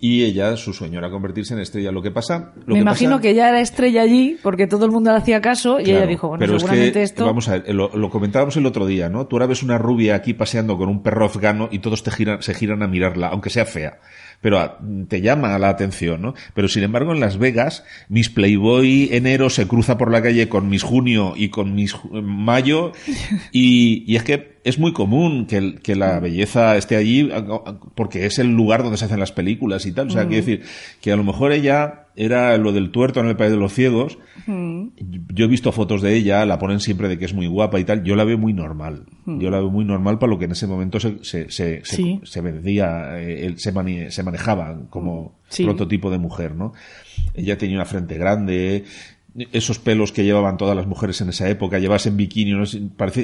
Y ella, su sueño era convertirse en estrella. Lo que pasa, lo Me que imagino pasa- que ella era estrella allí porque todo el mundo le hacía caso y Claro, ella dijo, bueno, pero es seguramente que, esto... Vamos a ver, lo, lo comentábamos el otro día, ¿no? Tú ahora ves una rubia aquí paseando con un perro afgano y todos te giran, se giran a mirarla, aunque sea fea. Pero te llama la atención, ¿no? Pero sin embargo, en Las Vegas, Miss Playboy enero se cruza por la calle con Miss Junio y con Miss Ju- Mayo y, y es que es muy común que, que la belleza esté allí porque es el lugar donde se hacen las películas y tal. O sea, quiero decir que a lo mejor ella era lo del tuerto en el país de los ciegos. Yo he visto fotos de ella, la ponen siempre de que es muy guapa y tal. Yo la veo muy normal. Yo la veo muy normal para lo que en ese momento se, se, se, se- Sí. se vendía, eh, se, mani- se manejaba como Sí. prototipo de mujer, ¿no? Ella tenía una frente grande, esos pelos que llevaban todas las mujeres en esa época, llevarse en bikini, no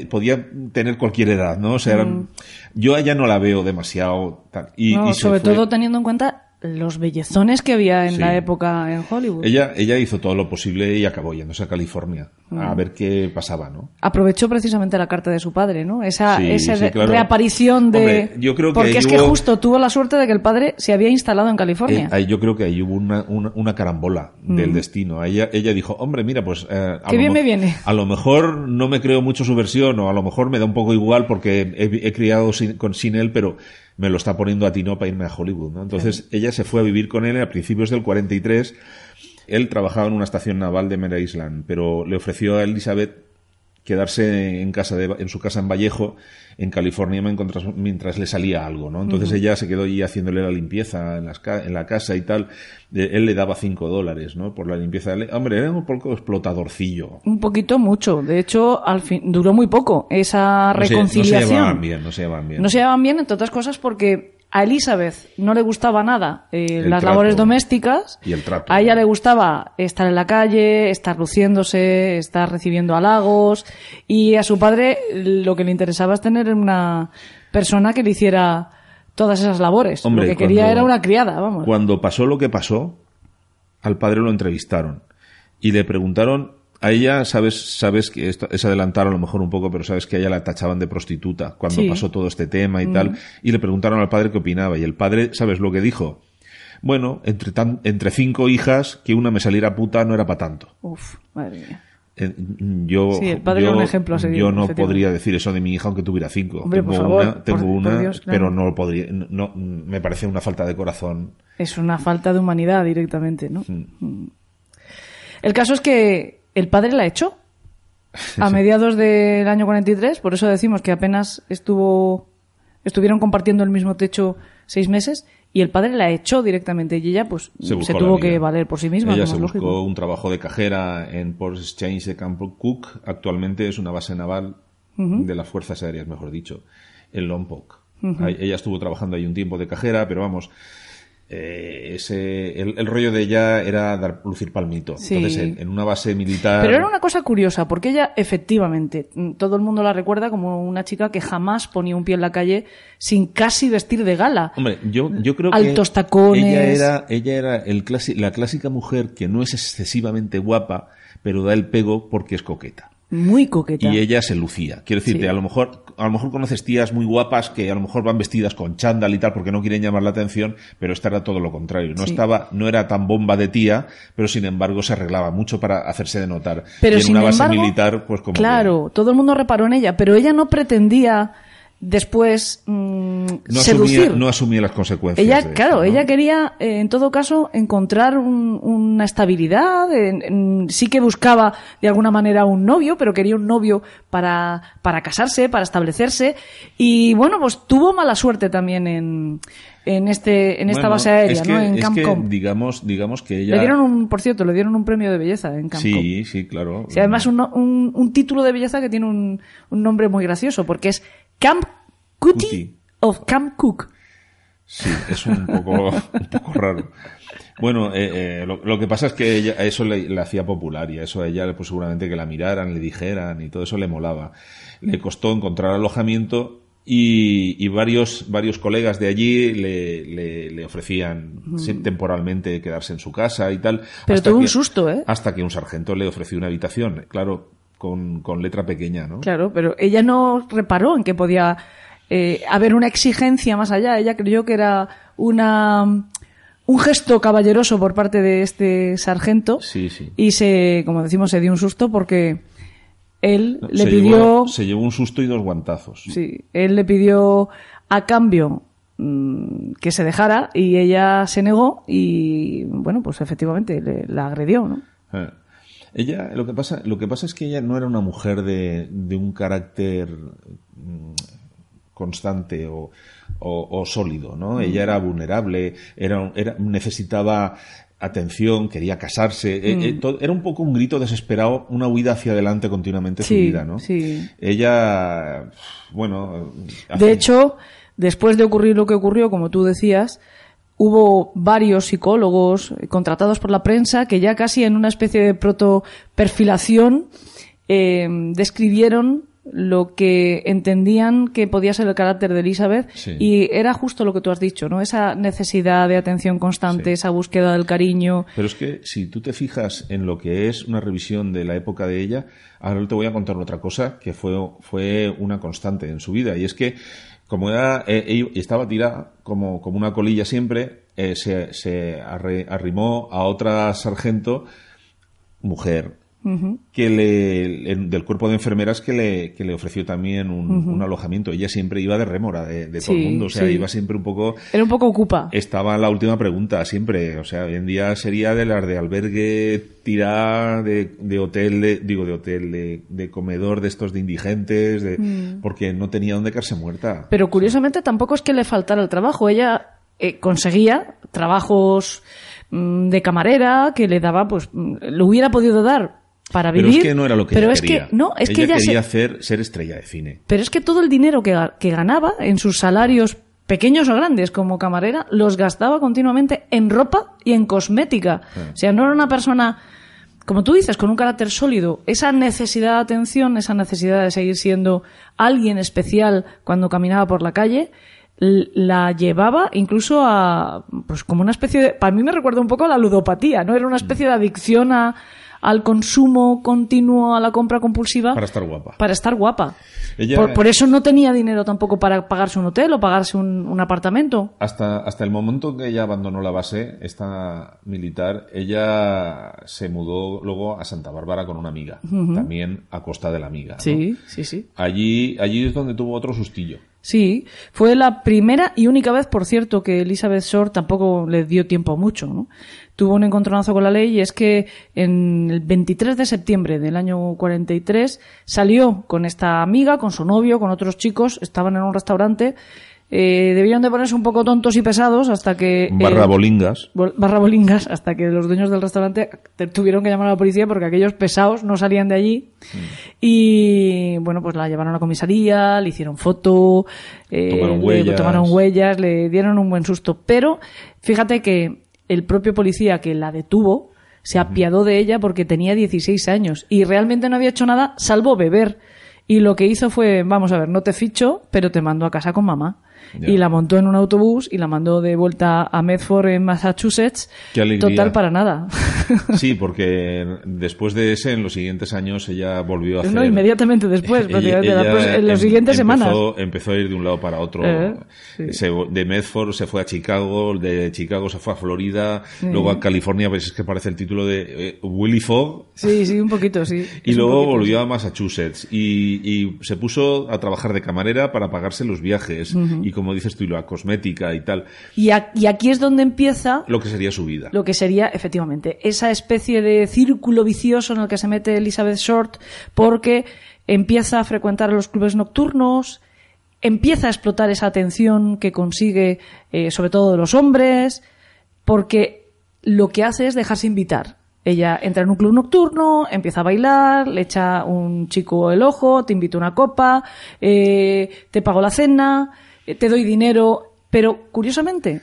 podía tener cualquier edad, ¿no? O sea, eran- yo a ella no la veo demasiado tal. Y, No, y sobre fue. todo teniendo en cuenta los bellezones que había en Sí. la época en Hollywood. Ella, ella hizo todo lo posible y acabó yéndose a California Mm. a ver qué pasaba, ¿no? Aprovechó precisamente la carta de su padre, ¿no? Esa, Sí, esa sí, claro. reaparición de... Hombre, yo creo que Porque es que hubo- justo tuvo la suerte de que el padre se había instalado en California. Eh, ahí yo creo que ahí hubo una, una, una carambola del destino. Ella, ella dijo, hombre, mira, pues... eh, a Qué bien me viene. A lo mejor no me creo mucho su versión o a lo mejor me da un poco igual porque he, he criado sin, con, sin él, pero me lo está poniendo a Tino para irme a Hollywood, ¿no? Entonces ella se fue a vivir con él a principios del 43. Él trabajaba en una estación naval de Mera Island, pero le ofreció a Elizabeth quedarse en casa de, en su casa en Vallejo, en California, mientras, mientras le salía algo, ¿no? Entonces ella se quedó allí haciéndole la limpieza en, las en la casa y tal. De- él le daba cinco dólares, ¿no? Por la limpieza. Hombre, era un poco explotadorcillo. Un poquito mucho. De hecho, al fin duró muy poco esa No se- reconciliación. No se, llevaban bien, no se llevaban bien. No se llevaban bien, entre otras cosas, porque a Elizabeth no le gustaba nada eh, las trato. labores domésticas. Y el trato. A ella le gustaba estar en la calle, estar luciéndose, estar recibiendo halagos. Y a su padre lo que le interesaba es tener una persona que le hiciera todas esas labores. Hombre, lo que quería cuando- era una criada, vamos. Cuando pasó lo que pasó, al padre lo entrevistaron y le preguntaron a ella, sabes, sabes que esto es adelantar a lo mejor un poco, pero sabes que a ella la tachaban de prostituta cuando Sí. Mm. pasó todo este tema y tal, y le preguntaron al padre qué opinaba y el padre, ¿sabes lo que dijo? Bueno, entre tan, entre cinco hijas que una me saliera puta no era para tanto. Uf, madre mía. Eh, Yo, Sí, el padre yo, era un ejemplo a seguir, yo no podría decir eso de mi hija aunque tuviera cinco. Hombre, tengo por favor, una, tengo por- por una Dios, claro. pero no lo podría, no, me parece una falta de corazón. Es una falta de humanidad directamente, ¿no? Mm. Mm. El caso es que el padre la echó a mediados del año 43, por eso decimos que apenas estuvo estuvieron compartiendo el mismo techo seis meses y el padre la echó directamente y ella pues se, tuvo que valer por sí misma. Ella se buscó lógico. un trabajo de cajera en Port Exchange de Camp Cook. Actualmente es una base naval de las Fuerzas Aéreas, mejor dicho, en Lompoc. Ella estuvo trabajando ahí un tiempo de cajera, pero vamos, eh, ese, el, el rollo de ella era dar, lucir palmito. Sí. Entonces, en, en una base militar... Pero era una cosa curiosa, porque ella, efectivamente, mm, todo el mundo la recuerda como una chica que jamás ponía un pie en la calle sin casi vestir de gala. Hombre, yo, yo creo Altos que tacones. ella era, ella era el clasi- la clásica mujer que no es excesivamente guapa, pero da el pego porque es coqueta. Muy coqueta. Y ella se lucía. Quiero decirte, Sí. a lo mejor, a lo mejor conoces tías muy guapas que a lo mejor van vestidas con chándal y tal porque no quieren llamar la atención, pero esta era todo lo contrario. No Sí. estaba, no era tan bomba de tía, pero sin embargo se arreglaba mucho para hacerse de notar. Pero y en sin una base embargo, militar, pues como Claro, todo el mundo reparó en ella, pero ella no pretendía después mm, no seducir. asumía, no asumía las consecuencias. ella, de claro, esto, ¿no? ella quería, eh, en todo caso, encontrar un- una estabilidad. en- en- sí que buscaba, de alguna manera, un novio, pero quería un novio para, para casarse, para establecerse. Y bueno, pues tuvo mala suerte también en, en, este, en esta Bueno, base aérea, es que, ¿no? En es Camp que, Com. digamos, digamos que ella. Le dieron un, por cierto, le dieron un premio de belleza en Camp Com. Sí, sí, claro. Sí, además un, un, un título de belleza que tiene un, un nombre muy gracioso, porque es Camp Cootie. of Camp Cook. Sí, es un poco, un poco raro. Bueno, eh, eh, lo, lo que pasa es que ella, eso le, le hacía popular y a eso a ella pues seguramente que la miraran, le dijeran y todo eso le molaba. Le costó encontrar alojamiento y, y varios, varios colegas de allí le, le, le ofrecían sí, temporalmente quedarse en su casa y tal. Pero hasta tuvo un susto, ¿eh? Hasta que un sargento le ofreció una habitación, claro, con, con letra pequeña, ¿no? Claro, pero ella no reparó en que podía eh, haber una exigencia más allá. Ella creyó que era una un gesto caballeroso por parte de este sargento Sí, sí. y se, como decimos, se dio un susto porque él le se, pidió llevó, se llevó un susto y dos guantazos. Sí, él le pidió a cambio mm, que se dejara y ella se negó y bueno, pues efectivamente le, la agredió, ¿no? Eh. Ella, lo que pasa, lo que pasa es que ella no era una mujer de, de un carácter mm, constante o, o- o sólido, ¿no? Ella era vulnerable, era, era, necesitaba atención, quería casarse, eh, eh, to- era un poco un grito desesperado, una huida hacia adelante continuamente en su vida, ¿no? sí. Ella, bueno, De hace- hecho, después de ocurrir lo que ocurrió, como tú decías, hubo varios psicólogos eh, contratados por la prensa que ya casi en una especie de proto-perfilación eh, describieron lo que entendían que podía ser el carácter de Elizabeth Sí. y era justo lo que tú has dicho, ¿no? Esa necesidad de atención constante, Sí. esa búsqueda del cariño. Pero es que si tú te fijas en lo que es una revisión de la época de ella, ahora te voy a contar otra cosa que fue, fue una constante en su vida. Y es que, como era, eh, estaba tirada como, como una colilla siempre, eh, se, se arrimó a otra sargento, mujer, que le, en- del cuerpo de enfermeras que le, que le ofreció también un, un alojamiento. Ella siempre iba de rémora de, de todo el mundo, o sea, sí. iba siempre un poco... Era un poco ocupa. Estaba la última pregunta siempre, o sea, hoy en día sería de las de albergue, tirar de, de hotel, de- digo de hotel, de, de comedor de estos de indigentes, de, porque no tenía dónde quedarse muerta. Pero curiosamente tampoco es que le faltara el trabajo. Ella eh, conseguía trabajos mm, de camarera que le daba, pues, mm, lo hubiera podido dar para Pero vivir. es que no era lo que pero ella es quería. que no, es ella que ella quería se- hacer ser estrella de cine. pero es que todo el dinero que, ga- que ganaba en sus salarios pequeños o grandes como camarera los gastaba continuamente en ropa y en cosmética. O sea, no era una persona como tú dices, con un carácter sólido, esa necesidad de atención, esa necesidad de seguir siendo alguien especial cuando caminaba por la calle, la llevaba incluso a, pues como una especie de, para mí me recuerda un poco a la ludopatía, ¿no? Era una especie de adicción a, al consumo continuo, a la compra compulsiva. Para estar guapa. Para estar guapa. Ella- Por, por eso no tenía dinero tampoco para pagarse un hotel o pagarse un, un apartamento. Hasta, hasta el momento en que ella abandonó la base, esta militar, ella se mudó luego a Santa Bárbara con una amiga, también a costa de la amiga. ¿no? Sí, sí, sí. Allí, allí es donde tuvo otro sustillo. Sí, fue la primera y única vez, por cierto, que Elizabeth Short tampoco le dio tiempo a mucho, ¿no? Tuvo un encontronazo con la ley y es que en el 23 de septiembre del año 43 salió con esta amiga, con su novio, con otros chicos, estaban en un restaurante, eh, debieron de ponerse un poco tontos y pesados hasta que... Barra eh, bolingas. bol- barra bolingas hasta que los dueños del restaurante te- tuvieron que llamar a la policía porque aquellos pesados no salían de allí y bueno pues la llevaron a la comisaría le hicieron foto eh, Tomaron le huellas. tomaron huellas le dieron un buen susto pero fíjate que el propio policía que la detuvo se apiadó de ella porque tenía 16 años y realmente no había hecho nada salvo beber y lo que hizo fue vamos a ver no te ficho pero te mando a casa con mamá. Ya. y la montó en un autobús y la mandó de vuelta a Medford en Massachusetts. Qué total para nada. (laughs) Sí, (laughs) porque después de ese, en los siguientes años, ella volvió a hacer... no inmediatamente después (laughs) prácticamente, ella en las em- siguientes semanas. empezó, a ir de un lado para otro. Eh, sí. Se- de Medford se fue a Chicago, de Chicago se fue a Florida, luego a California, pues es que parece el título de eh, Willy Fogg. sí sí un poquito sí. Y Es luego poquito, volvió a Massachusetts. Y, y se puso a trabajar de camarera para pagarse los viajes. Y como dices tú, y la cosmética y tal, y, a- y aquí es donde empieza lo que sería su vida. lo que sería efectivamente esa especie de círculo vicioso en el que se mete Elizabeth Short porque empieza a frecuentar los clubes nocturnos empieza a explotar esa atención que consigue eh, sobre todo de los hombres porque lo que hace es dejarse invitar ella entra en un club nocturno, empieza a bailar, le echa un chico el ojo, te invito a una copa, eh, te pago la cena, eh, te doy dinero, pero curiosamente,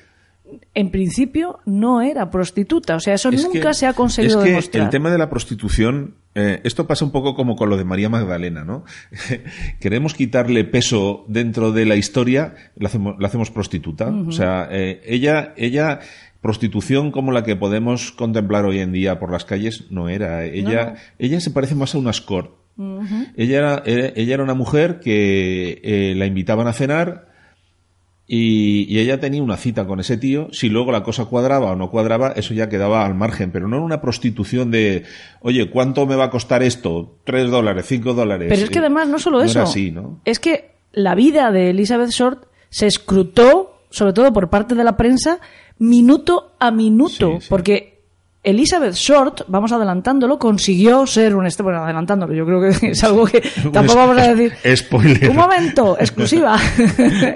en principio no era prostituta, o sea, eso Es nunca que- se ha conseguido es que demostrar. El tema de la prostitución, eh, esto pasa un poco como con lo de María Magdalena, ¿no? (laughs) Queremos quitarle peso dentro de la historia, la hacemos, la hacemos prostituta. O sea, ella, ella, prostitución como la que podemos contemplar hoy en día por las calles, no era. Ella, ella se parece más a una escort. Ella era, era- ella era una mujer que eh, la invitaban a cenar, y, y ella tenía una cita con ese tío. Si luego la cosa cuadraba o no cuadraba, eso ya quedaba al margen. Pero no era una prostitución de, oye, ¿cuánto me va a costar esto? ¿Tres dólares? ¿Cinco dólares? Pero es que Eh, además no solo no eso, Era así, ¿no? es que la vida de Elizabeth Short se escrutó, sobre todo por parte de la prensa, minuto a minuto, Sí, sí. porque Elizabeth Short, vamos adelantándolo, consiguió ser un este, bueno, adelantándolo, yo creo que (laughs) es algo que (laughs) tampoco vamos a decir. (laughs) Spoiler. Un momento, exclusiva,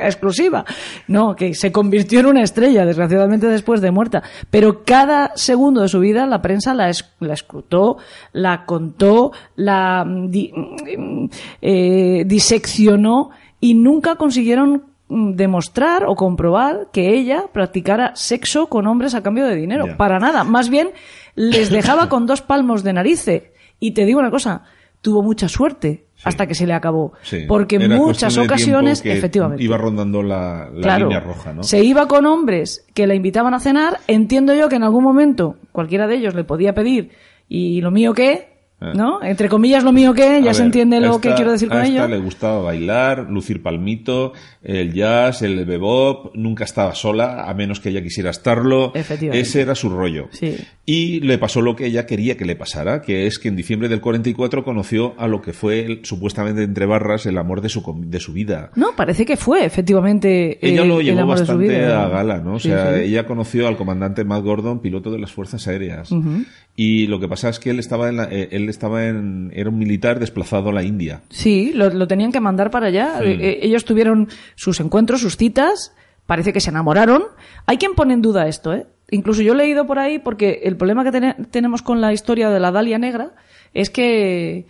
exclusiva. No, que se convirtió en una estrella, desgraciadamente después de muerta. Pero cada segundo de su vida la prensa la, es- la escrutó, la contó, la mm, di- mm, eh, diseccionó y nunca consiguieron demostrar o comprobar que ella practicara sexo con hombres a cambio de dinero. Para nada. Más bien, les dejaba (laughs) con dos palmos de narice. Y te digo una cosa, tuvo mucha suerte hasta que se le acabó. Sí. Porque en muchas ocasiones, que efectivamente. Iba rondando la, la claro, línea roja, ¿no? se iba con hombres que la invitaban a cenar. Entiendo yo que en algún momento cualquiera de ellos le podía pedir, ¿y lo mío qué? ¿No? Entre comillas lo mío que, ya A se ver, entiende lo esta- que quiero decir con a esta ello. le gustaba bailar, lucir palmito, el jazz, el bebop, nunca estaba sola, a menos que ella quisiera estarlo. Efectivamente. Ese era su rollo. Sí. Y le pasó lo que ella quería que le pasara, que es que en diciembre del 44 conoció a lo que fue el- supuestamente entre barras el amor de su, de su vida. No, parece que fue, efectivamente. Ella eh, lo llevó bastante vida. a gala, ¿no? O sea, sí. ella conoció al comandante Matt Gordon, piloto de las Fuerzas Aéreas. Ujú. Y lo que pasa es que él estaba en la- eh, él estaba en, era un militar desplazado a la India. Sí, lo, lo tenían que mandar para allá. Sí. Eh, eh, ellos tuvieron sus encuentros, sus citas, parece que se enamoraron. Hay quien pone en duda esto, ¿eh? Incluso yo he leído por ahí, porque el problema que tene- tenemos con la historia de la Dalia Negra es que,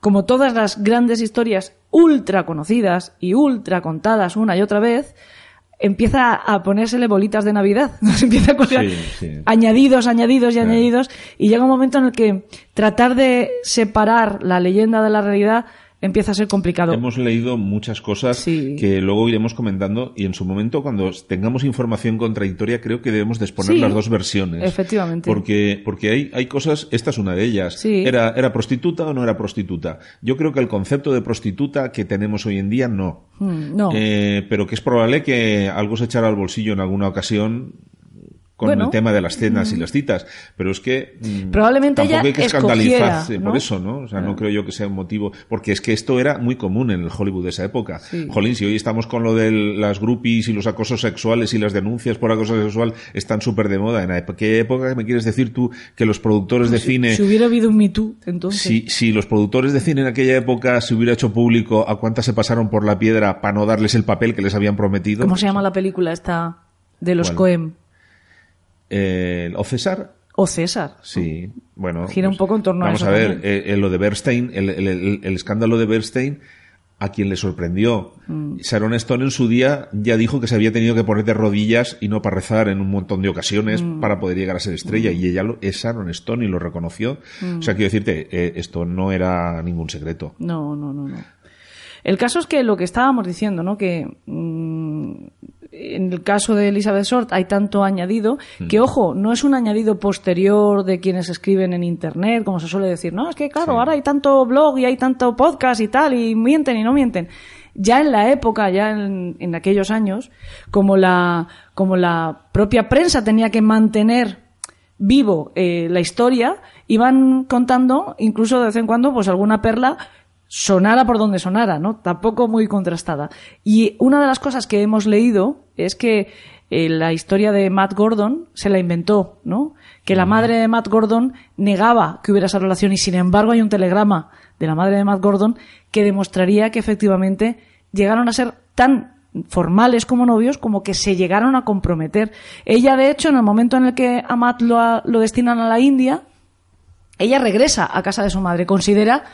como todas las grandes historias ultra conocidas y ultra contadas una y otra vez, empieza a ponérsele bolitas de Navidad. (laughs) Nos empieza a Sí, sí. añadidos, añadidos y Claro. añadidos. Y llega un momento en el que tratar de separar la leyenda de la realidad empieza a ser complicado. Hemos leído muchas cosas Sí. que luego iremos comentando y en su momento cuando tengamos información contradictoria creo que debemos de exponer Sí, las dos versiones. efectivamente. Porque, porque hay, hay cosas, esta es una de ellas. Sí. ¿Era, ¿Era prostituta o no era prostituta? Yo creo que el concepto de prostituta que tenemos hoy en día no. Mm, no. Eh, pero que es probable que algo se echara al bolsillo en alguna ocasión con Bueno. el tema de las cenas y las citas. Pero es que mm, Probablemente tampoco hay que escandalizarse ¿no? por eso, ¿no? O sea, no creo yo que sea un motivo. Porque es que esto era muy común en el Hollywood de esa época. Sí. Jolín, si hoy estamos con lo de las groupies y los acosos sexuales y las denuncias por acoso sexual están súper de moda. ¿En qué época me quieres decir tú que los productores de cine... Si hubiera habido un Me Too, entonces. Si, si los productores de cine en aquella época se hubiera hecho público a cuántas se pasaron por la piedra para no darles el papel que les habían prometido. ¿Cómo se llama la película esta de los ¿Cuál? Coem? Eh, ¿O César? O César. Sí, bueno. pues Gira un poco en torno a vamos a ver, eh, eh, lo de Bernstein, el, el- el- el escándalo de Bernstein, a quien le sorprendió. Mm. Sharon Stone en su día ya dijo que se había tenido que poner de rodillas y no para rezar en un montón de ocasiones Mm. para poder llegar a ser estrella. Y ella lo, es Sharon Stone y lo reconoció. Mm. O sea, quiero decirte, eh, esto no era ningún secreto. No, no, no, no. El caso es que lo que estábamos diciendo, ¿no? Que mm, en el caso de Elizabeth Short hay tanto añadido que, ojo, no es un añadido posterior de quienes escriben en Internet, como se suele decir. No, es que, claro, ahora hay tanto blog y hay tanto podcast y tal, y mienten y no mienten. Ya en la época, ya en, en aquellos años, como la, como la propia prensa tenía que mantener vivo eh, la historia, iban contando, incluso de vez en cuando, pues alguna perla sonara por donde sonara, ¿no? Tampoco muy contrastada. Y una de las cosas que hemos leído es que eh, la historia de Matt Gordon se la inventó, ¿no? Que la madre de Matt Gordon negaba que hubiera esa relación y sin embargo hay un telegrama de la madre de Matt Gordon que demostraría que efectivamente llegaron a ser tan formales como novios como que se llegaron a comprometer. Ella, de hecho, en el momento en el que a Matt lo, lo destinan a la India, ella regresa a casa de su madre. Considera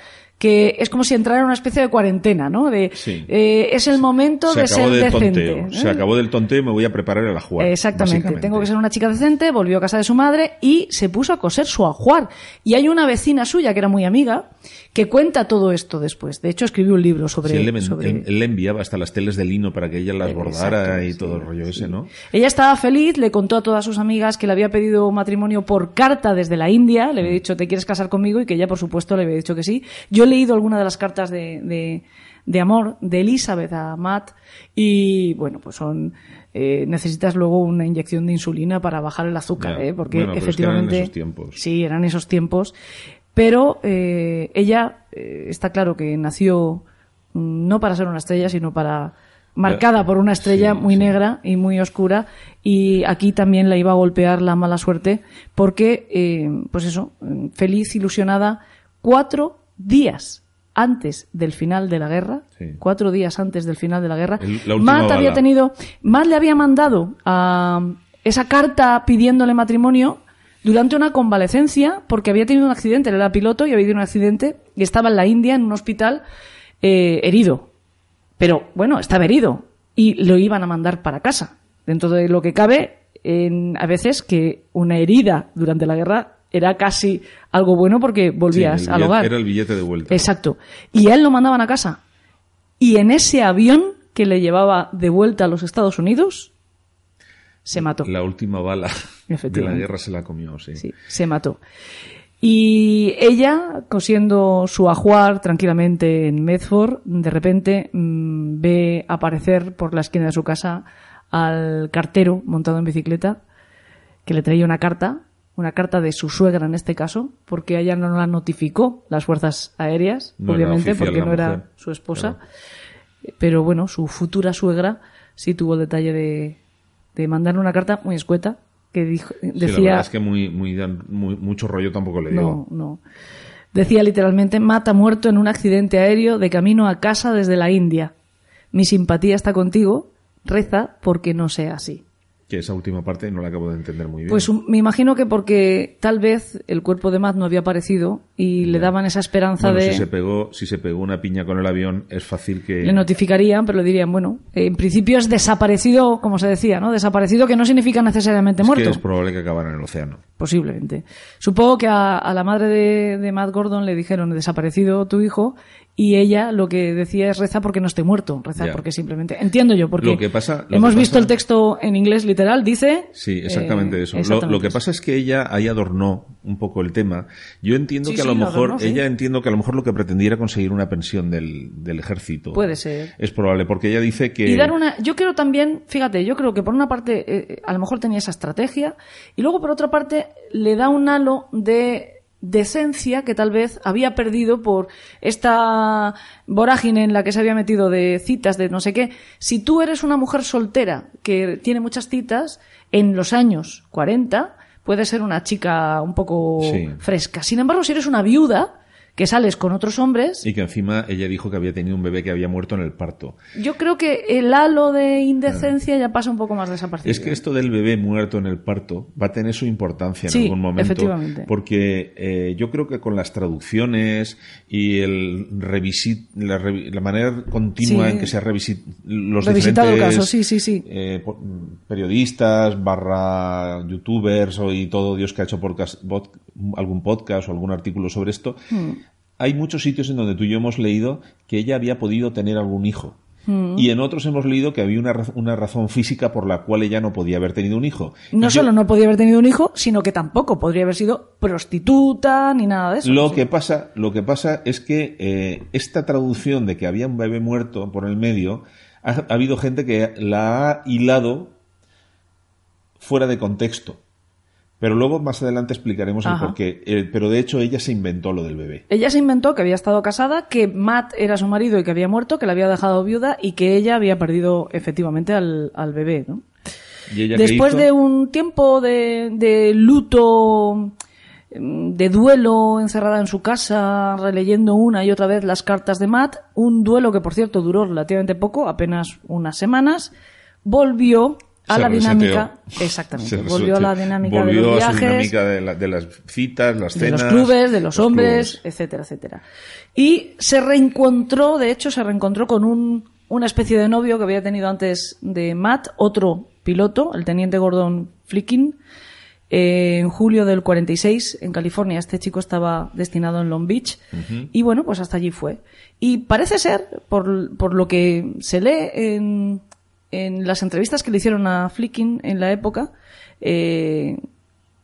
que es como si entrara en una especie de cuarentena, ¿no? De, Sí. eh, es el momento Se de acabó ser del decente. tonteo. ¿eh? Se acabó del tonteo y me voy a preparar el ajuar. Exactamente. Tengo que ser una chica decente, volvió a casa de su madre y se puso a coser su ajuar. Y hay una vecina suya que era muy amiga que cuenta todo esto después. De hecho, escribió un libro sobre... Sí, él, le, sobre- él- él le enviaba hasta las teles de lino para que ella las bordara y sí, todo el rollo ese, ¿no? Ella estaba feliz, le contó a todas sus amigas que le había pedido matrimonio por carta desde la India, le había dicho, ¿te quieres casar conmigo? Y que ella, por supuesto, le había dicho que sí. Yo he leído alguna de las cartas de, de, de amor de Elizabeth a Matt y, bueno, pues son... eh, necesitas luego una inyección de insulina para bajar el azúcar. ¿eh? porque Bueno, pero es que eran efectivamente... esos tiempos. Sí, eran esos tiempos. Pero eh, ella eh, está claro que nació mm, no para ser una estrella, sino para marcada por una estrella Sí, muy sí. negra y muy oscura y aquí también la iba a golpear la mala suerte porque eh, pues eso mm, feliz ilusionada cuatro días antes del final de la guerra Sí. cuatro días antes del final de la guerra El- la Matt había tenido Matt le había mandado a esa carta pidiéndole matrimonio durante una convalecencia porque había tenido un accidente, él era piloto y había tenido un accidente y estaba en la India en un hospital eh, herido. Pero bueno, estaba herido y lo iban a mandar para casa. Dentro de lo que cabe, en- a veces que una herida durante la guerra era casi algo bueno porque volvías Sí, al hogar. Era el billete de vuelta. Exacto. Y a él lo mandaban a casa. Y en ese avión que le llevaba de vuelta a los Estados Unidos, se mató. La última bala de la guerra se la comió, sí. Sí, se mató. Y ella, cosiendo su ajuar tranquilamente en Medford, de repente mm, ve aparecer por la esquina de su casa al cartero montado en bicicleta que le traía una carta, una carta de su suegra en este caso, porque ella no la notificó las fuerzas aéreas, No obviamente, porque no era su esposa. Pero bueno, su futura suegra sí tuvo el detalle de, de mandarle una carta muy escueta que dijo, Sí, la decía verdad es que muy, muy, muy- mucho rollo tampoco le dio. no, no. Decía literalmente, mata muerto en un accidente aéreo de camino a casa desde la India. Mi simpatía está contigo, reza porque no sea así. Que esa última parte no la acabo de entender muy bien. Pues me imagino que porque tal vez el cuerpo de Matt no había aparecido y le daban esa esperanza Bueno, de... si se pegó, si se pegó una piña con el avión, es fácil que Le notificarían, pero le dirían, bueno, en principio es desaparecido, como se decía, ¿no? Desaparecido que no significa necesariamente es muerto. que es probable que acabara en el océano. Posiblemente. Supongo que a, a la madre de, de Matt Gordon le dijeron desaparecido tu hijo y ella lo que decía es reza porque no esté muerto, reza Ya. porque simplemente. Entiendo yo, porque Lo que pasa- lo hemos que visto el texto en inglés literal, dice. Sí, exactamente eh, eso. Lo- exactamente lo, que eso. pasa es que ella ahí adornó un poco el tema. Yo entiendo Sí, que a sí, lo mejor, adornó, sí. ella entiendo que a lo mejor lo que pretendía era conseguir una pensión del, del ejército. Puede ser. Es probable, porque ella dice que... Y dar una. Yo creo también, fíjate, yo creo que por una parte eh, a lo mejor tenía esa estrategia y luego por otra parte le da un halo de decencia que tal vez había perdido por esta vorágine en la que se había metido de citas, de no sé qué. Si tú eres una mujer soltera que tiene muchas citas, en los años 40 puede ser una chica un poco Sí. fresca. Sin embargo, si eres una viuda que sales con otros hombres, Y que encima ella dijo que había tenido un bebé que había muerto en el parto. yo creo que el halo de indecencia ya pasa un poco más desapercibido. Es que esto del bebé muerto en el parto va a tener su importancia en Sí, algún momento. efectivamente. Porque eh, yo creo que con las traducciones y el revisit, la, revi- la manera continua Sí. en que se ha revisit, los Revisitado el diferentes caso, sí, sí, sí. eh, periodistas, barra youtubers y todo Dios que ha hecho podcast, algún podcast o algún artículo sobre esto, Hmm. Hay muchos sitios en donde tú y yo hemos leído que ella había podido tener algún hijo. Hmm. Y en otros hemos leído que había una, raz- una razón física por la cual ella no podía haber tenido un hijo. Y No yo- solo no podría haber tenido un hijo, sino que tampoco podría haber sido prostituta ni nada de eso. Lo Sí. que pasa, lo que pasa es que eh, esta traducción de que había un bebé muerto por el medio, ha, ha habido gente que la ha hilado fuera de contexto. Pero luego más adelante explicaremos el Ajá. porqué. Eh, pero de hecho ella se inventó lo del bebé. Ella se inventó que había estado casada, que Matt era su marido y que había muerto, que la había dejado viuda y que ella había perdido efectivamente al, al bebé, ¿no? ¿Y ella qué Después de un tiempo de, de luto, de duelo encerrada en su casa, releyendo una y otra vez las cartas de Matt, un duelo que por cierto duró relativamente poco, apenas unas semanas, volvió a Se la reseteó. dinámica, exactamente, (laughs) volvió a la dinámica de los a su viajes, dinámica de, la- de las citas, las de cenas. los clubes, de los, hombres, clubes. etcétera, etcétera. Y se reencontró, de hecho, se reencontró con un, una especie de novio que había tenido antes de Matt, otro piloto, el teniente Gordon Flickin, eh, en julio del 46 en California. Este chico estaba destinado en Long Beach y bueno, pues hasta allí fue. Y parece ser, por, por lo que se lee en, en las entrevistas que le hicieron a Flickin en la época, eh,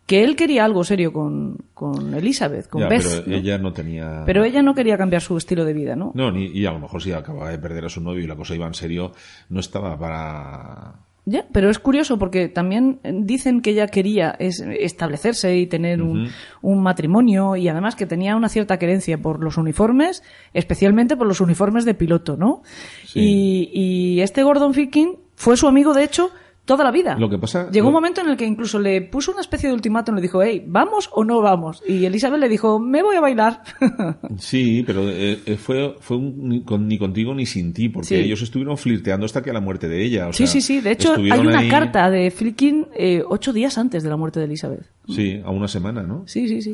que él quería algo serio con, con Elizabeth, con Ya, Beth. pero ¿no? ella no tenía. Pero ella no quería cambiar su estilo de vida, ¿no? No, ni, y a lo mejor si acababa de perder a su novio y la cosa iba en serio, no estaba para. Ya, pero es curioso porque también dicen que ella quería es- establecerse y tener un, un matrimonio y además que tenía una cierta querencia por los uniformes, especialmente por los uniformes de piloto, ¿no? Sí. Y, y este Gordon Ficking fue su amigo, de hecho, toda la vida. Lo que pasa- Llegó un momento en el que incluso le puso una especie de ultimátum, le dijo, hey, ¿vamos o no vamos? Y Elizabeth le dijo, me voy a bailar. (laughs) Sí, pero eh, eh, fue, fue un ni, con- ni contigo ni sin ti, porque Sí. ellos estuvieron flirteando hasta que la muerte de ella. o sí, sea, sí, sí. De hecho, hay una ahí- carta de Flicking eh, ocho días antes de la muerte de Elizabeth. Sí, a una semana, ¿no? Sí, sí, sí,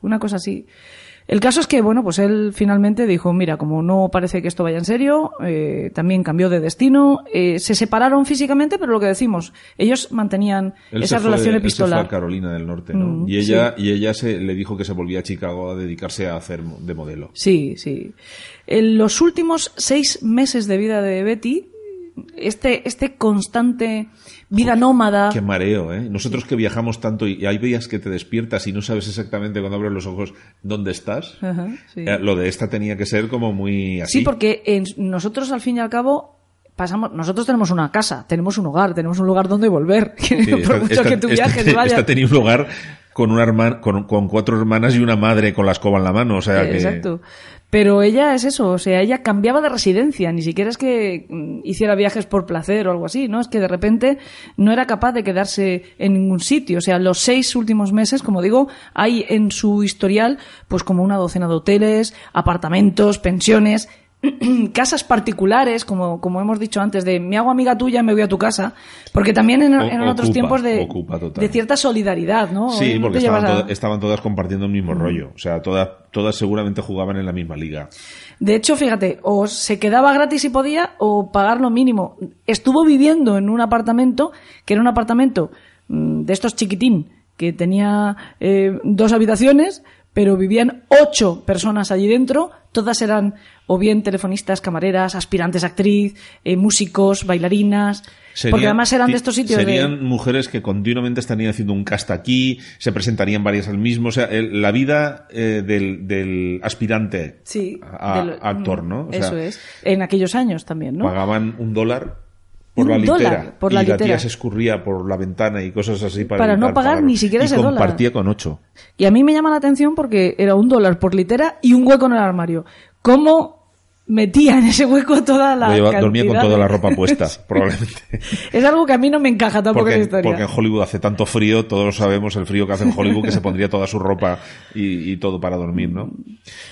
Una cosa así. El caso es que, bueno, pues él finalmente dijo, mira, como no parece que esto vaya en serio, eh, también cambió de destino, eh, se separaron físicamente, pero lo que decimos, ellos mantenían Él esa relación él se fue epistolar. a Carolina del Norte, ¿no? Mm, y ella, y ella se, le dijo que se volvía a Chicago a dedicarse a hacer de modelo. Sí, sí. En los últimos seis meses de vida de Betty, este, este constante vida nómada. Qué mareo, ¿eh? Nosotros que viajamos tanto y hay días que te despiertas y no sabes exactamente cuando abres los ojos dónde estás. Ajá, sí. Eh, Lo de esta tenía que ser como muy así. Sí, porque en- nosotros al fin y al cabo pasamos, nosotros tenemos una casa, tenemos un hogar, tenemos un lugar donde volver. (laughs) Sí, Por esta- mucho esta- que tú esta- viajes, esta vayas. tenía un lugar con, una con, con cuatro hermanas y una madre con la escoba en la mano. O sea que... Exacto. Pero ella es eso, o sea, ella cambiaba de residencia, ni siquiera es que mm, hiciera viajes por placer o algo así, ¿no? Es que de repente no era capaz de quedarse en ningún sitio. O sea, los seis últimos meses, como digo, hay en su historial pues como una docena de hoteles, apartamentos, pensiones, (clears throat) casas particulares, como, como hemos dicho antes, de me hago amiga tuya, me voy a tu casa, porque también en, O- eran otros ocupa, tiempos de, de cierta solidaridad, ¿no? Sí, porque estaban, llevas a- toda- estaban todas compartiendo el mismo rollo. O sea, todas, todas seguramente jugaban en la misma liga. De hecho, fíjate, o se quedaba gratis si podía o pagar lo mínimo. Estuvo viviendo en un apartamento que era un apartamento mm, de estos chiquitín, que tenía eh, dos habitaciones, pero vivían ocho personas allí dentro. Todas eran o bien telefonistas, camareras, aspirantes a actriz, eh, músicos, bailarinas. porque además eran de estos sitios de... Serían mujeres que continuamente estarían haciendo un cast aquí, se presentarían varias al mismo. O sea, el- la vida eh, del, del aspirante Sí, a, del- actor, ¿no? O sea, Eso es. En aquellos años también, ¿no? pagaban un dólar por Un la litera. dólar por la y la tía se escurría por la ventana y cosas así para, Para no pagar ni siquiera y ese dólar. compartía con ocho. Y a mí me llama la atención porque era un dólar por litera y un hueco en el armario. ¿Cómo metía en ese hueco toda la lleva- dormía con toda la ropa puesta, (laughs) probablemente. Es algo que a mí no me encaja tampoco en la Porque, historia. porque en Hollywood hace tanto frío, todos sabemos el frío que hace en Hollywood, que se pondría toda su ropa y, y todo para dormir, ¿no?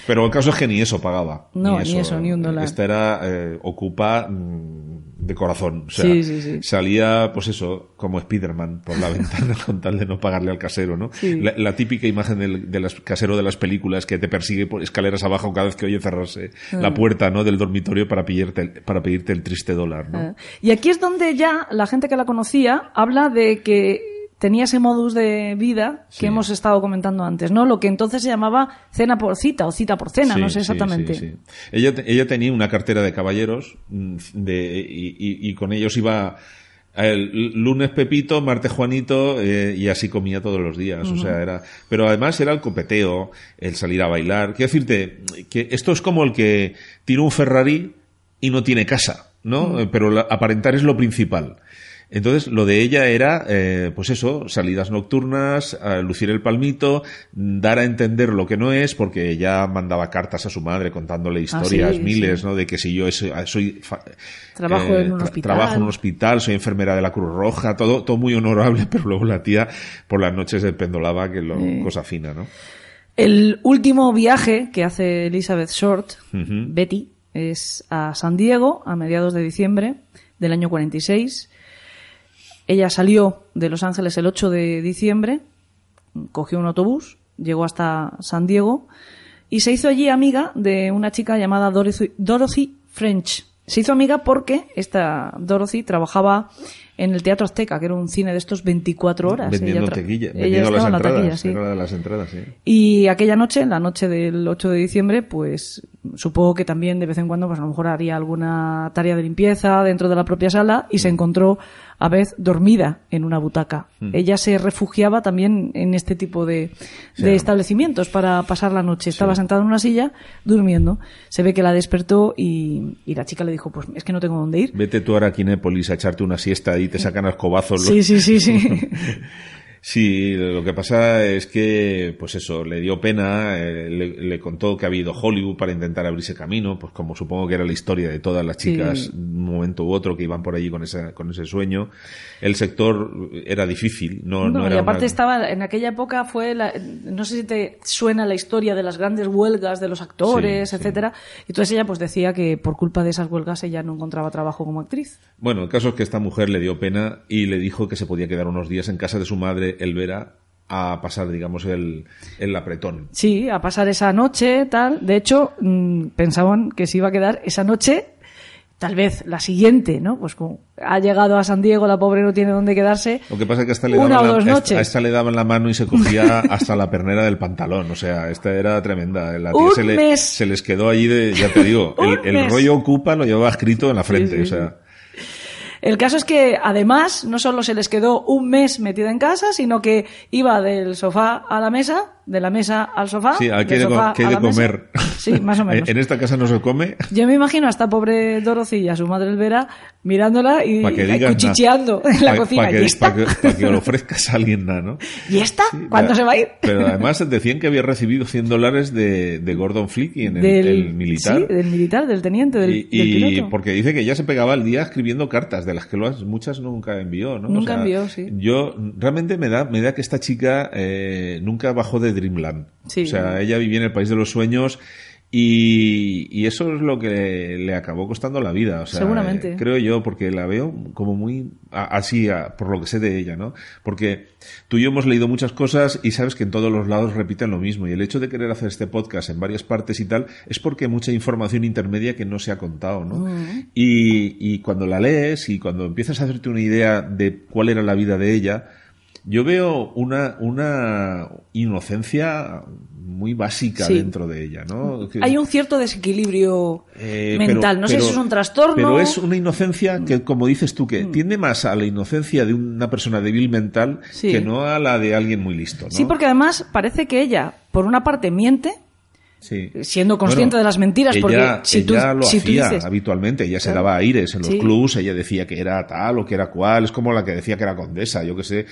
Pero el caso es que ni eso pagaba. No, ni eso, ni un dólar. Esta era eh, ocupa mm, de corazón. O sea, Sí, sí, sí. salía, pues eso, como Spiderman por la (laughs) ventana con tal de no pagarle al casero, ¿no? Sí. La, la típica imagen del, del as- casero de las películas que te persigue por escaleras abajo cada vez que oye cerrarse Ah. la puerta, ¿no? Del dormitorio para pedirte, el- para pedirte el triste dólar, ¿no? Ah. Y aquí es donde ya la gente que la conocía habla de que tenía ese modus de vida que Sí. hemos estado comentando antes, ¿no? Lo que entonces se llamaba cena por cita o cita por cena, Sí, no sé exactamente. sí, sí. Ella, ella tenía una cartera de caballeros mm, de, y, y- y con ellos iba el lunes Pepito, martes Juanito eh, y así comía todos los días. O sea, era. Pero además era el copeteo, el salir a bailar. Quiero decirte que esto es como el que tiene un Ferrari y no tiene casa, ¿no? Pero la- aparentar es lo principal. Entonces, lo de ella era, eh, pues eso, salidas nocturnas, lucir el palmito, dar a entender lo que no es, porque ella mandaba cartas a su madre contándole historias, Ah, sí, miles, sí. ¿no? De que si yo soy, soy fa- Trabajo en un hospital. trabajo en un hospital, soy enfermera de la Cruz Roja, todo, todo muy honorable, (laughs) pero luego la tía por las noches se pendolaba, que lo, cosa fina, ¿no? El último viaje que hace Elizabeth Short. Betty, es a San Diego a mediados de diciembre del año 46. Ella salió de Los Ángeles el 8 de diciembre, cogió un autobús, llegó hasta San Diego y se hizo allí amiga de una chica llamada Dorothy, Dorothy French. Se hizo amiga porque esta Dorothy trabajaba en el Teatro Azteca, que era un cine de estos 24 horas. Vendiendo ella vendiendo las estaba en la entradas, taquilla, sí. las entradas, sí. Y aquella noche, la noche del 8 de diciembre, pues supongo que también de vez en cuando, pues a lo mejor haría alguna tarea de limpieza dentro de la propia sala y se encontró a vez dormida en una butaca. Ella se refugiaba también en este tipo de, de establecimientos para pasar la noche. Estaba sentada en una silla durmiendo. Se ve que la despertó y, y la chica le dijo, pues es que no tengo dónde ir. Vete tú ahora a Kinépolis a echarte una siesta y te sacan a escobazos. los- Sí, sí, sí, (laughs) sí. Lo que pasa es que, pues eso, le dio pena, eh, le, le contó que ha habido Hollywood para intentar abrirse camino, pues como supongo que era la historia de todas las Sí. chicas, un momento u otro que iban por allí con, esa, con ese sueño. El sector era difícil, no, no, No, era y aparte una- estaba, en aquella época fue, la- no sé si te suena la historia de las grandes huelgas de los actores, Sí, sí. etcétera. Y entonces ella pues decía que por culpa de esas huelgas ella no encontraba trabajo como actriz. Bueno, el caso es que esta mujer le dio pena y le dijo que se podía quedar unos días en casa de su madre, Elvera, a pasar, digamos, el, el apretón. Sí, a pasar esa noche, tal. De hecho, mm, pensaban que se iba a quedar esa noche, tal vez la siguiente, ¿no? Pues como ha llegado a San Diego, la pobre no tiene dónde quedarse. Lo que pasa es que a esta le Una daban o la, dos a esta- noches. a esta le daban la mano y se cogía (laughs) hasta la pernera del pantalón. O sea, esta era tremenda. La tía Un se, le, mes. se les quedó allí de, ya te digo, (laughs) el, el rollo ocupa lo llevaba escrito en la frente. sí, o sea, El caso es que además no solo se les quedó un mes metida en casa, sino que iba del sofá a la mesa, de la mesa al sofá. Sí, del que, sofá que a de la mesa. comer. (laughs) Sí, más o (laughs) menos. en esta casa no se come. Yo me imagino a esta pobre Dorothy y a su madre Elvera mirándola y cuchicheando en la cocina. Para que, ¿Y pa' que- pa' que lo ofrezcas a alguien, ¿no? (laughs) ¿Y esta? Sí, ¿Cuándo pa- se va a ir? Pero además decían que había recibido 100 dólares de, de Gordon Flicky en el, el militar. Sí, del militar, del teniente, del, y, del y piloto. porque dice que ya se pegaba el día escribiendo cartas, de las que lo- muchas nunca envió, ¿no? Nunca envió, sí. Yo realmente me da, me da que esta chica eh, nunca bajó de Dreamland. Sí. O sea, ella vivía en el país de los sueños y, y eso es lo que le acabó costando la vida. O sea, Seguramente. eh, creo yo, porque la veo como muy a- así, a- por lo que sé de ella, ¿no? Porque tú y yo hemos leído muchas cosas y sabes que en todos los lados repiten lo mismo. Y el hecho de querer hacer este podcast en varias partes y tal es porque hay mucha información intermedia que no se ha contado, ¿no? y, y cuando la lees y cuando empiezas a hacerte una idea de cuál era la vida de ella, yo veo una, una inocencia muy básica Sí. dentro de ella, ¿no? Hay un cierto desequilibrio eh, mental. pero- no sé pero- si es un trastorno. Mm. Pero es una inocencia que, como dices tú, que tiende más a la inocencia de una persona débil mental Sí. que no a la de alguien muy listo, ¿no? Sí, porque además parece que ella, por una parte, miente, Sí. siendo consciente de las mentiras, ella, porque si tú- lo si tú hacía dices- habitualmente, ella se Claro. daba aires en los Sí. clubs, ella decía que era tal o que era cual, es como la que decía que era condesa, yo que sé.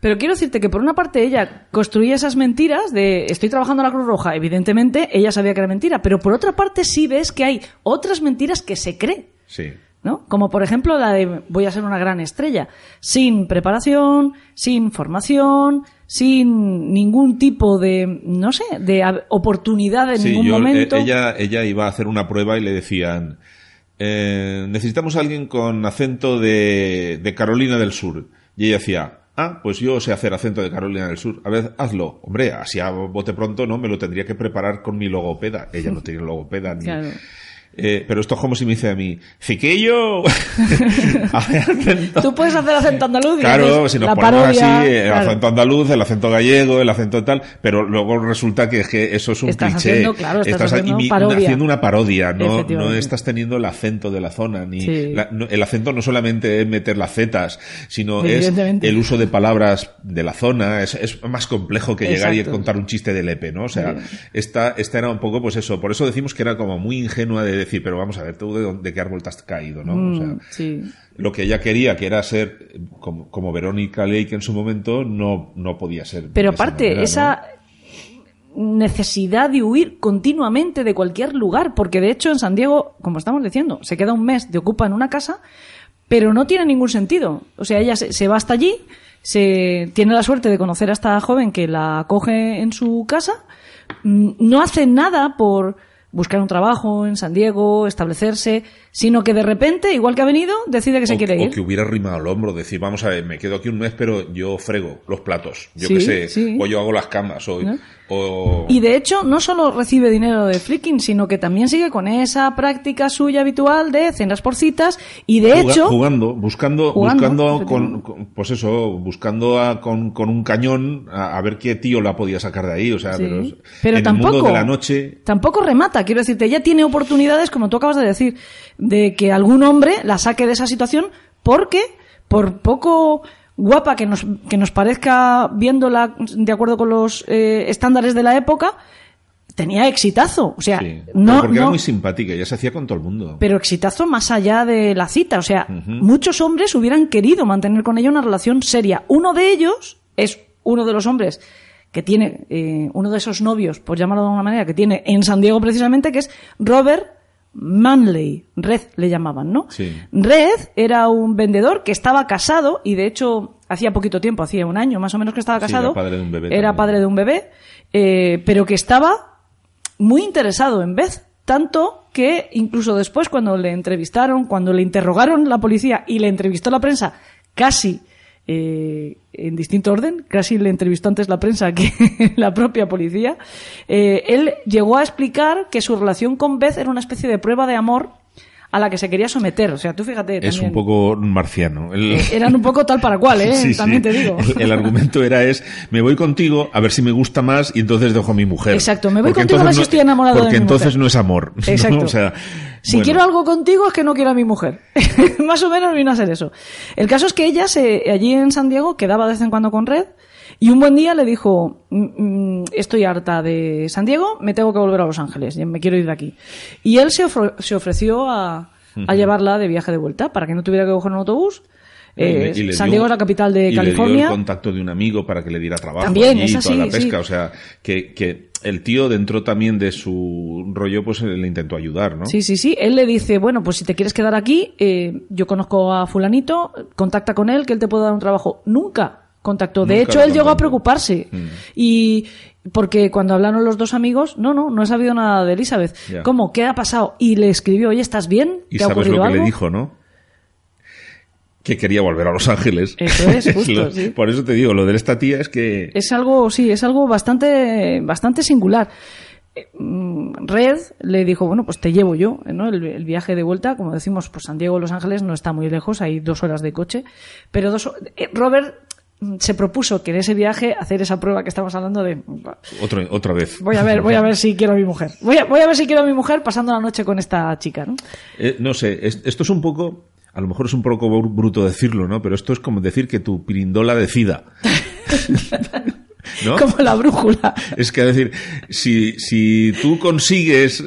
Pero quiero decirte que por una parte ella construía esas mentiras de estoy trabajando en la Cruz Roja, evidentemente ella sabía que era mentira, pero por otra parte sí ves que hay otras mentiras que se cree. Sí. ¿no? Como por ejemplo la de voy a ser una gran estrella, sin preparación, sin formación, sin ningún tipo de, no sé, de oportunidad en Sí, ningún yo- momento. eh, ella, ella iba a hacer una prueba y le decían, eh, necesitamos a alguien con acento de, de Carolina del Sur. Y ella decía, ah, pues yo sé hacer acento de Carolina del Sur. A ver, hazlo. Hombre, así a bote pronto, ¿no? Me lo tendría que preparar con mi logopeda. Ella no tiene logopeda ni... Claro. Eh, pero esto es como si me dice a mí, Ciquillo. (laughs) Tú puedes hacer acento andaluz Claro, si nos la ponemos parodia. así, el claro. acento andaluz, el acento gallego, el acento tal, pero luego resulta que, es que eso es un Estás cliché. haciendo, claro, estás haciendo imi- parodia. haciendo una parodia, no, no estás teniendo el acento de la zona, ni Sí. la- no- el acento no solamente es meter las zetas, sino es el uso de palabras de la zona, es, es más complejo que llegar y contar un chiste de lepe, ¿no? O sea, esta, esta era un poco pues eso, por eso decimos que era como muy ingenua de decir, pero vamos a ver, tú de, dónde- de qué árbol te has caído, ¿no? O sea, Mm, sí. lo que ella quería, que era ser como, como Verónica Lake en su momento, no, no podía ser. Pero de esa aparte, esa necesidad de huir continuamente de cualquier lugar, porque de hecho en San Diego, como estamos diciendo, se queda un mes de ocupa en una casa, pero no tiene ningún sentido. O sea, ella se, se va hasta allí, se tiene la suerte de conocer a esta joven que la acoge en su casa, mm, no hace nada por buscar un trabajo en San Diego, establecerse, sino que de repente, igual que ha venido, decide que se o, quiere o ir. que hubiera rimado al hombro, decir, vamos a ver, me quedo aquí un mes, pero yo frego los platos, yo Sí, qué sé, sí. o yo hago las camas, o, ¿No? O- Y de hecho, no solo recibe dinero de flicking, sino que también sigue con esa práctica suya habitual de cenas por citas. Y de juga- hecho, jugando, buscando, Jugando, buscando con, pues eso, buscando a- con, con un cañón a, a ver qué tío la podía sacar de ahí, o sea, Sí. pero, Pero en tampoco, el mundo de la noche, tampoco remata. Quiero decirte, ella tiene oportunidades, como tú acabas de decir, de que algún hombre la saque de esa situación porque, por poco guapa que nos, que nos parezca viéndola de acuerdo con los eh, estándares de la época, tenía exitazo. O sea, sí, no, porque era muy simpática, ya se hacía con todo el mundo. pero exitazo más allá de la cita. O sea, muchos hombres hubieran querido mantener con ella una relación seria. Uno de ellos es uno de los hombres que tiene, eh, uno de esos novios, por llamarlo de alguna manera, que tiene en San Diego precisamente, que es Robert Manley. Red le llamaban, ¿no? Sí. Red era un vendedor que estaba casado y de hecho hacía poquito tiempo, hacía un año más o menos que estaba Sí, casado. era padre de un bebé Era también. padre de un bebé, eh, pero que estaba muy interesado en Beth, tanto que incluso después cuando le entrevistaron, cuando le interrogaron la policía y le entrevistó la prensa, casi eh, en distinto orden, casi le entrevistó antes la prensa que (laughs) la propia policía, eh, él llegó a explicar que su relación con Beth era una especie de prueba de amor a la que se quería someter. O sea, tú fíjate. Es también. un poco marciano. El- Eran un poco tal para cual, (laughs) ¿eh? Sí, sí. También te digo. El, el argumento era es, me voy contigo a ver si me gusta más y entonces dejo a mi mujer. Exacto, me voy Porque contigo a ver entonces si no- estoy enamorado de Porque mi entonces mujer. no es amor. ¿no? Exacto. O sea, Si bueno, quiero algo contigo es que no quiero a mi mujer. (laughs) Más o menos vino a ser eso. El caso es que ella se, allí en San Diego quedaba de vez en cuando con Red y un buen día le dijo, "Mm, mm, estoy harta de San Diego, me tengo que volver a Los Ángeles, me quiero ir de aquí. Y él se, ofre- se ofreció a, a llevarla de viaje de vuelta para que no tuviera que coger un autobús. y le- Eh, y San dio- Diego es la capital de y California. Le dio el contacto de un amigo para que le diera trabajo. También, allí, es toda así, la pesca. sí. O sea, que, que el tío dentro también de su rollo, pues le intentó ayudar, ¿no? Sí, sí, sí. Él le dice, bueno, pues si te quieres quedar aquí, eh, yo conozco a fulanito, contacta con él, que él te puede dar un trabajo. Nunca contactó. De Nunca hecho, él llegó a preocuparse. Mm. Y porque cuando hablaron los dos amigos, no, no, no he sabido nada de Elizabeth. Ya. ¿Cómo? ¿Qué ha pasado? Y le escribió, oye, ¿estás bien? Y ¿Te ha sabes ocurrido lo que algo? le dijo, ¿no? Que quería volver a Los Ángeles. Eso es, (laughs) justo, lo- sí. Por eso te digo, lo de esta tía es que... Es algo, sí, es algo bastante, bastante singular. Eh, mm, Red le dijo, bueno, pues te llevo yo, ¿no? El, el viaje de vuelta, como decimos, pues San Diego, Los Ángeles no está muy lejos, hay dos horas de coche, pero dos, eh, Robert se propuso que en ese viaje hacer esa prueba que estamos hablando de Otro, otra vez. voy a ver, voy a (laughs) ver si quiero a mi mujer. Voy a, voy a ver si quiero a mi mujer pasando la noche con esta chica, ¿no? Eh, no sé, es- esto es un poco, a lo mejor es un poco br- bruto decirlo, ¿no? Pero esto es como decir que tu pirindola decida. (laughs) ¿No? (laughs) Como la brújula. Es que, es decir, si, si tú consigues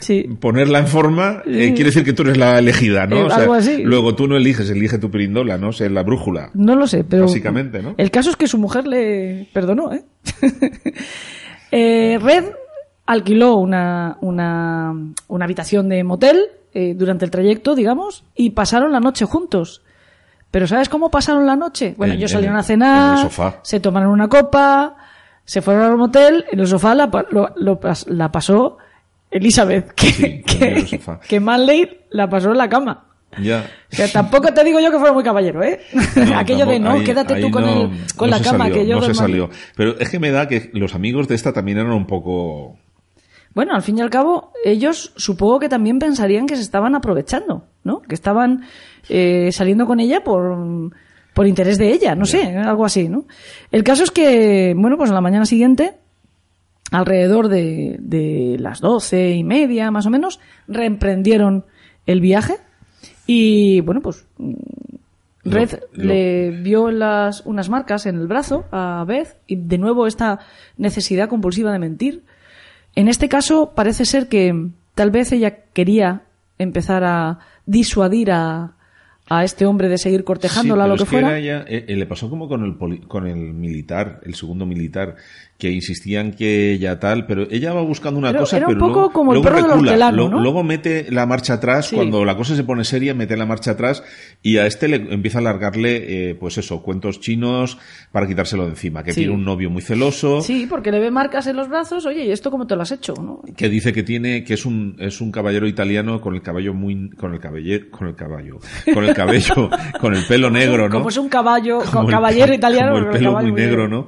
Sí. ponerla en forma, eh, quiere decir que tú eres la elegida, ¿no? Eh, O sea, algo así. Luego tú no eliges, elige tu pirindola, ¿no? O sea, la brújula. No lo sé, pero. Básicamente, ¿no? El caso es que su mujer le perdonó, ¿eh? (laughs) Eh, Red alquiló una, una, una habitación de motel eh, durante el trayecto, digamos, y pasaron la noche juntos. Pero ¿sabes cómo pasaron la noche? Bueno, En- ellos salieron a cenar, en el sofá. se tomaron una copa, se fueron al motel, en el sofá la, lo- lo pas- la pasó Elizabeth, (laughs) que, Sí, en que, el sofá. que Manley la pasó en la cama. Ya. O sea, tampoco te digo yo que fuera muy caballero, ¿eh? No, (laughs) Aquello de no, ahí- quédate tú con, no- el, con la cama, salió, que yo No se salió. Pero es que me da que los amigos de esta también eran un poco... Bueno, al fin y al cabo, ellos supongo que también pensarían que se estaban aprovechando, ¿no? Que estaban eh, saliendo con ella por, por interés de ella, no sé, algo así, ¿no? El caso es que, bueno, pues a la mañana siguiente, alrededor de, de las doce y media, más o menos, reemprendieron el viaje y, bueno, pues Red le vio las, unas marcas en el brazo a Beth y de nuevo esta necesidad compulsiva de mentir. En este caso parece ser que tal vez ella quería empezar a disuadir a, a este hombre de seguir cortejándola Sí, lo que es fuera. era ya- eh, eh, le pasó como con el, poli- con el militar, el segundo militar, que insistían que ella tal, pero ella va buscando una Era- cosa, era un pero poco luego, como el luego perro recula, hortelano, lo- ¿no? luego mete la marcha atrás, Sí. cuando la cosa se pone seria, mete la marcha atrás y a este le empieza a largarle, eh, pues eso, cuentos chinos para quitárselo de encima, que Sí. tiene un novio muy celoso. Sí, porque le ve marcas en los brazos, oye, ¿y esto cómo te lo has hecho? ¿no? que dice que tiene que es un es un caballero italiano con el cabello muy con el cabello con el caballo con el cabello (laughs) con el pelo negro no Como es un caballo, Como el- caballero italiano, como el pero pelo caballo muy negro no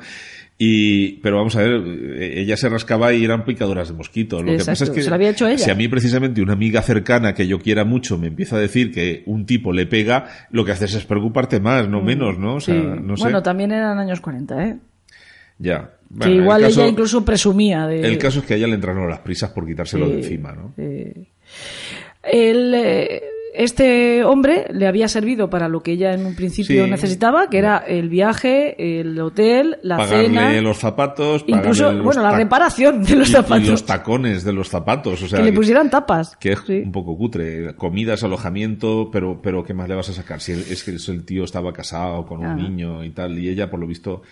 y pero vamos a ver eh, ella se rascaba y eran picaduras de mosquito lo que pasa es que se lo había hecho ella. si a mí precisamente una amiga cercana que yo quiera mucho me empieza a decir que un tipo le pega lo que haces es preocuparte más no menos no o sea Mm. Sí. no sé Bueno, también eran años 40, ¿eh? ya que Bueno, el igual caso- ella incluso presumía de... el caso es que a ella le entraron las prisas por quitárselo Sí, de encima no sí. El, eh, este hombre le había servido para lo que ella en un principio Sí. necesitaba, que era el viaje, el hotel, la pagarle cena, los zapatos, incluso, los bueno, la reparación de los y- zapatos. y los tacones de los zapatos, o sea, que le pusieran tapas. que es Sí. un poco cutre, comidas, alojamiento, pero pero qué más le vas a sacar si el- es que el tío estaba casado con un niño y tal y ella por lo visto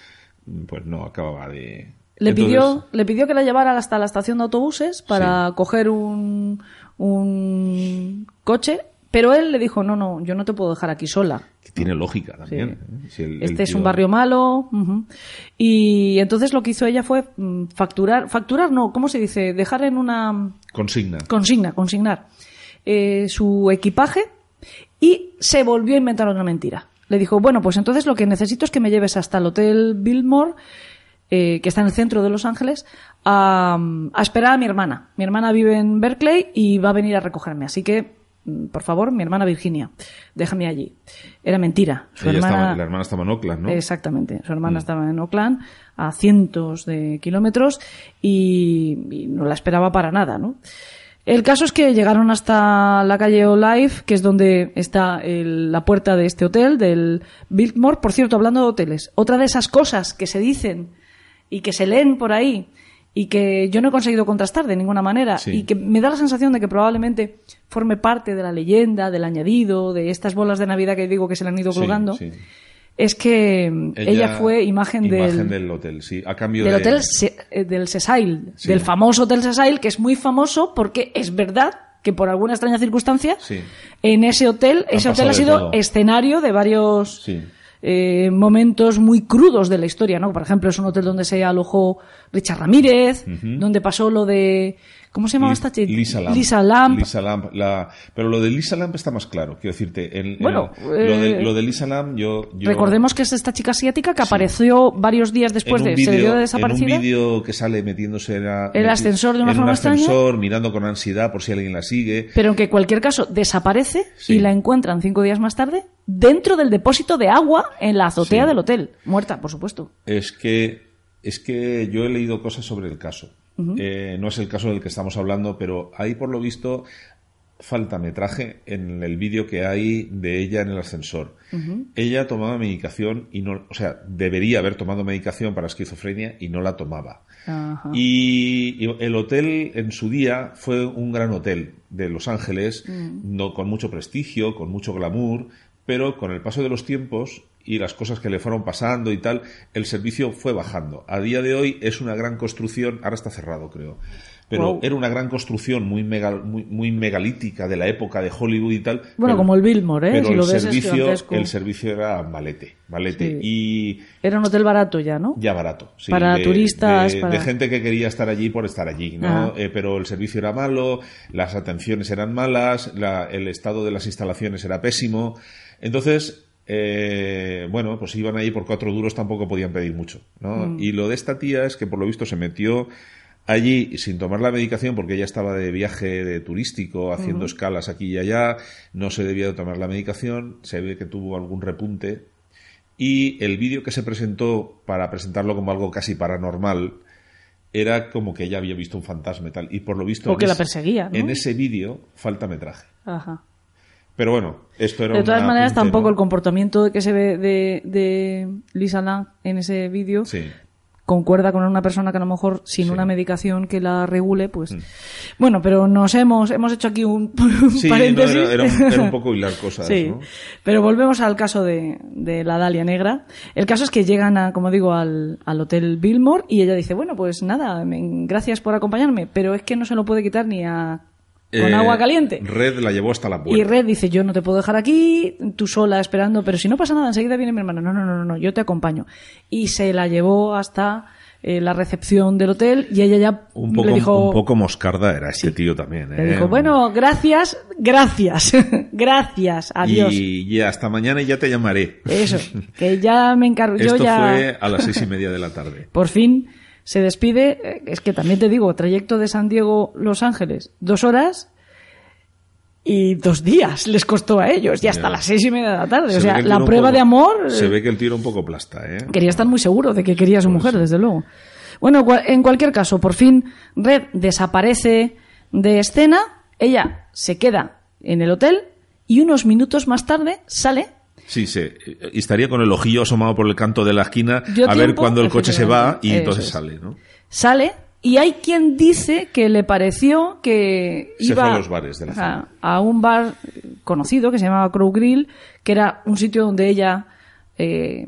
pues no acababa de Le Entonces, pidió, le pidió que la llevara hasta la estación de autobuses para coger un, un coche, pero él le dijo, no, no, yo no te puedo dejar aquí sola. que tiene lógica también. ¿eh? Si el- el Este es un barrio malo. Y entonces lo que hizo ella fue mm, facturar, facturar no, ¿cómo se dice? Dejar en una consigna. consigna, consignar eh, su equipaje y se volvió a inventar otra mentira. Le dijo, bueno, pues entonces lo que necesito es que me lleves hasta el Hotel Biltmore, eh, que está en el centro de Los Ángeles, a, a esperar a mi hermana. Mi hermana vive en Berkeley y va a venir a recogerme. Así que mm, por favor, mi hermana Virginia, déjame allí. Era mentira. Su hermana, estaba- la hermana estaba en Oakland, ¿no? Exactamente. Su Mm. hermana estaba en Oakland a cientos de kilómetros y, y no la esperaba para nada, ¿no? El caso es que llegaron hasta la calle Olive, que es donde está el- la puerta de este hotel, del Biltmore. Por cierto, hablando de hoteles, otra de esas cosas que se dicen y que se leen por ahí y que yo no he conseguido contrastar de ninguna manera Sí. y que me da la sensación de que probablemente forme parte de la leyenda, del añadido, de estas bolas de Navidad que digo que se le han ido colgando, sí. es que ella, fue imagen, imagen del, hotel, sí. A cambio del de- hotel Se- eh, del Sí. del famoso hotel Cecil, que es muy famoso porque es verdad que por alguna extraña circunstancia en ese hotel, ese hotel ha sido todo. escenario de varios. Eh, momentos muy crudos de la historia, ¿no? Por ejemplo, es un hotel donde se alojó Richard Ramírez, donde pasó lo de ¿cómo se llamaba esta chica? Lisa Lamp. Lisa Lamp. Lisa Lamp, la- pero lo de Lisa Lamp está más claro, quiero decirte. en- en- Bueno, lo, de, eh, lo de Lisa Lamp, yo. yo- Recordemos que es esta chica asiática que apareció varios días después de un se dio de desaparecida. En un vídeo que sale metiéndose en la- El ascensor de una en forma un extraña. ascensor, mirando con ansiedad por si alguien la sigue. Pero en que cualquier caso desaparece Sí. y la encuentran cinco días más tarde dentro del depósito de agua en la azotea Sí. del hotel. Muerta, por supuesto. Es que, es que yo he leído cosas sobre el caso. Eh, no es el caso del que estamos hablando, pero ahí por lo visto falta metraje en el vídeo que hay de ella en el ascensor. Ella tomaba medicación y no, o sea, debería haber tomado medicación para esquizofrenia y no la tomaba. Y, y el hotel en su día fue un gran hotel de Los Ángeles, no con mucho prestigio, con mucho glamour, pero con el paso de los tiempos y las cosas que le fueron pasando y tal, el servicio fue bajando. A día de hoy es una gran construcción, ahora está cerrado creo, pero Wow. era una gran construcción muy, megal- muy, muy megalítica de la época de Hollywood y tal. Bueno, pero- como el Biltmore, ¿eh? Pero Si el, lo ves es servicio, el servicio era malete, malete. Sí. Y Era un hotel barato ya, ¿no? ya barato. sí, Para de- turistas, De, para- de gente que quería estar allí por estar allí, ¿no? Ah. Eh, pero el servicio era malo, las atenciones eran malas, la- el estado de las instalaciones era pésimo. Entonces, eh, bueno, pues iban ahí por cuatro duros, tampoco podían pedir mucho, ¿no? Mm. Y lo de esta tía es que por lo visto se metió allí sin tomar la medicación porque ella estaba de viaje de turístico haciendo escalas aquí y allá, no se debía de tomar la medicación, se ve que tuvo algún repunte y el vídeo que se presentó para presentarlo como algo casi paranormal era como que ella había visto un fantasma y tal. Y por lo visto. O que la perseguía, ¿no? En ese vídeo falta metraje. Ajá. Pero bueno, esto era De todas una maneras, tampoco ¿no? el comportamiento que se ve de, de Lisa Lang en ese vídeo Sí. concuerda con una persona que a lo mejor sin Sí. Mm. una medicación que la regule, pues... Bueno, pero nos hemos, hemos hecho aquí un, (laughs) un Sí, no, paréntesis. era, era un, era un (laughs) poco hilar cosas, Sí, ¿no? pero volvemos al caso de, de la Dalia Negra. El caso es que llegan, a, como digo, al, al hotel Billmore y ella dice, bueno, pues nada, gracias por acompañarme, pero es que no se lo puede quitar ni a, con Eh, agua caliente. Red la llevó hasta la puerta. Y Red dice, yo no te puedo dejar aquí, tú sola esperando, pero si no pasa nada, enseguida viene mi hermano. No, no, no, no, yo te acompaño. Y se la llevó hasta eh, la recepción del hotel y ella ya un, poco, le dijo... un poco moscarda era este tío también. le ¿eh? dijo, bueno, gracias, gracias, (laughs) gracias, adiós. Y ya hasta mañana ya te llamaré. Eso, (laughs) que ya me encargo. Yo Esto ya, fue a las seis y media de la tarde. (laughs) por fin, se despide. Eh, Es que también te digo, trayecto de San Diego Los Ángeles, dos horas y dos días les costó a ellos, y hasta las seis y media de la tarde. Se o sea, la prueba poco- de amor. Se eh, ve que el tiro un poco plasta, ¿eh? Quería estar muy seguro de que quería a su Pues mujer, sí. desde luego. Bueno, en cualquier caso, por fin Red desaparece de escena, ella se queda en el hotel y unos minutos más tarde sale Sí, y estaría con el ojillo asomado por el canto de la esquina a ver cuándo el coche se va y entonces es. sale, ¿no? sale y hay quien dice que le pareció que Se iba fue a los bares de la zona. a, a un bar conocido que se llamaba Crow Grill, que era un sitio donde ella eh,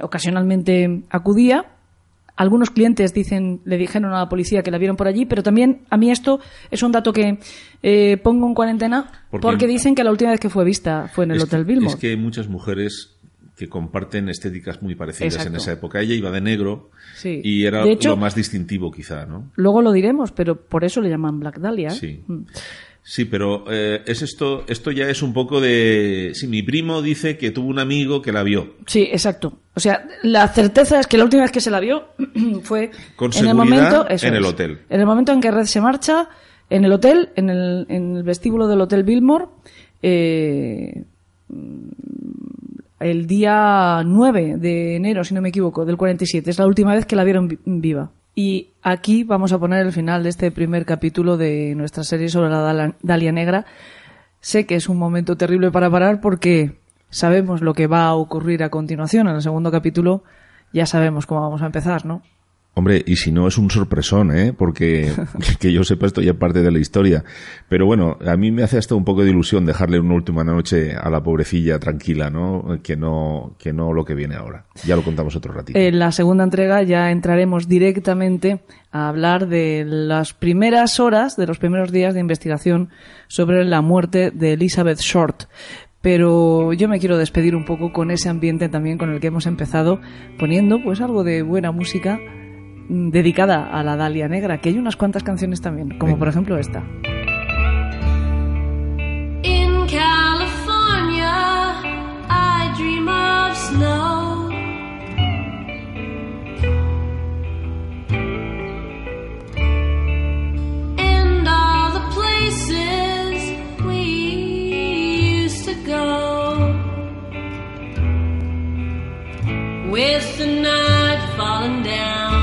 ocasionalmente acudía. Algunos clientes dicen, le dijeron a la policía que la vieron por allí, pero también a mí esto es un dato que eh, pongo en cuarentena Porque- porque, dicen que la última vez que fue vista fue en el Hotel que, es que hay muchas mujeres que comparten estéticas muy parecidas en esa época. Ella iba de negro Sí. y era hecho- lo más distintivo quizá, ¿no? Luego lo diremos, pero por eso le llaman Black Dahlia. ¿eh? Sí. Mm. Sí, pero eh, es esto, esto ya es un poco de... Si mi primo dice que tuvo un amigo que la vio. Sí, exacto. O sea, la certeza es que la última vez que se la vio (clears throat) fue Con en el momento eso en el es. hotel. En el momento en que Red se marcha, En el hotel, en el, en el vestíbulo del Hotel Billmore, eh, el día 9 de enero, si no me equivoco, del 47. Es la última vez que la vieron vi- viva. Y aquí vamos a poner el final de este primer capítulo de nuestra serie sobre la Dalia Negra. Sé que es un momento terrible para parar porque sabemos lo que va a ocurrir a continuación. En el segundo capítulo ya sabemos cómo vamos a empezar, ¿no? Hombre, y si no es un sorpresón, ¿eh? Porque (laughs) que yo sepa esto ya es parte de la historia. Pero bueno, a mí me hace hasta un poco de ilusión dejarle una última noche a la pobrecilla tranquila, ¿no? Que no, que no lo que viene ahora. Ya lo contamos otro ratito. En la segunda entrega ya entraremos directamente a hablar de las primeras horas, de los primeros días de investigación sobre la muerte de Elizabeth Short. Pero yo me quiero despedir un poco con ese ambiente también con el que hemos empezado, poniendo pues algo de buena música dedicada a la Dalia Negra, que hay unas cuantas canciones también, como por ejemplo esta. In California, I dream of snow. And all the places we used to go. With the night falling down.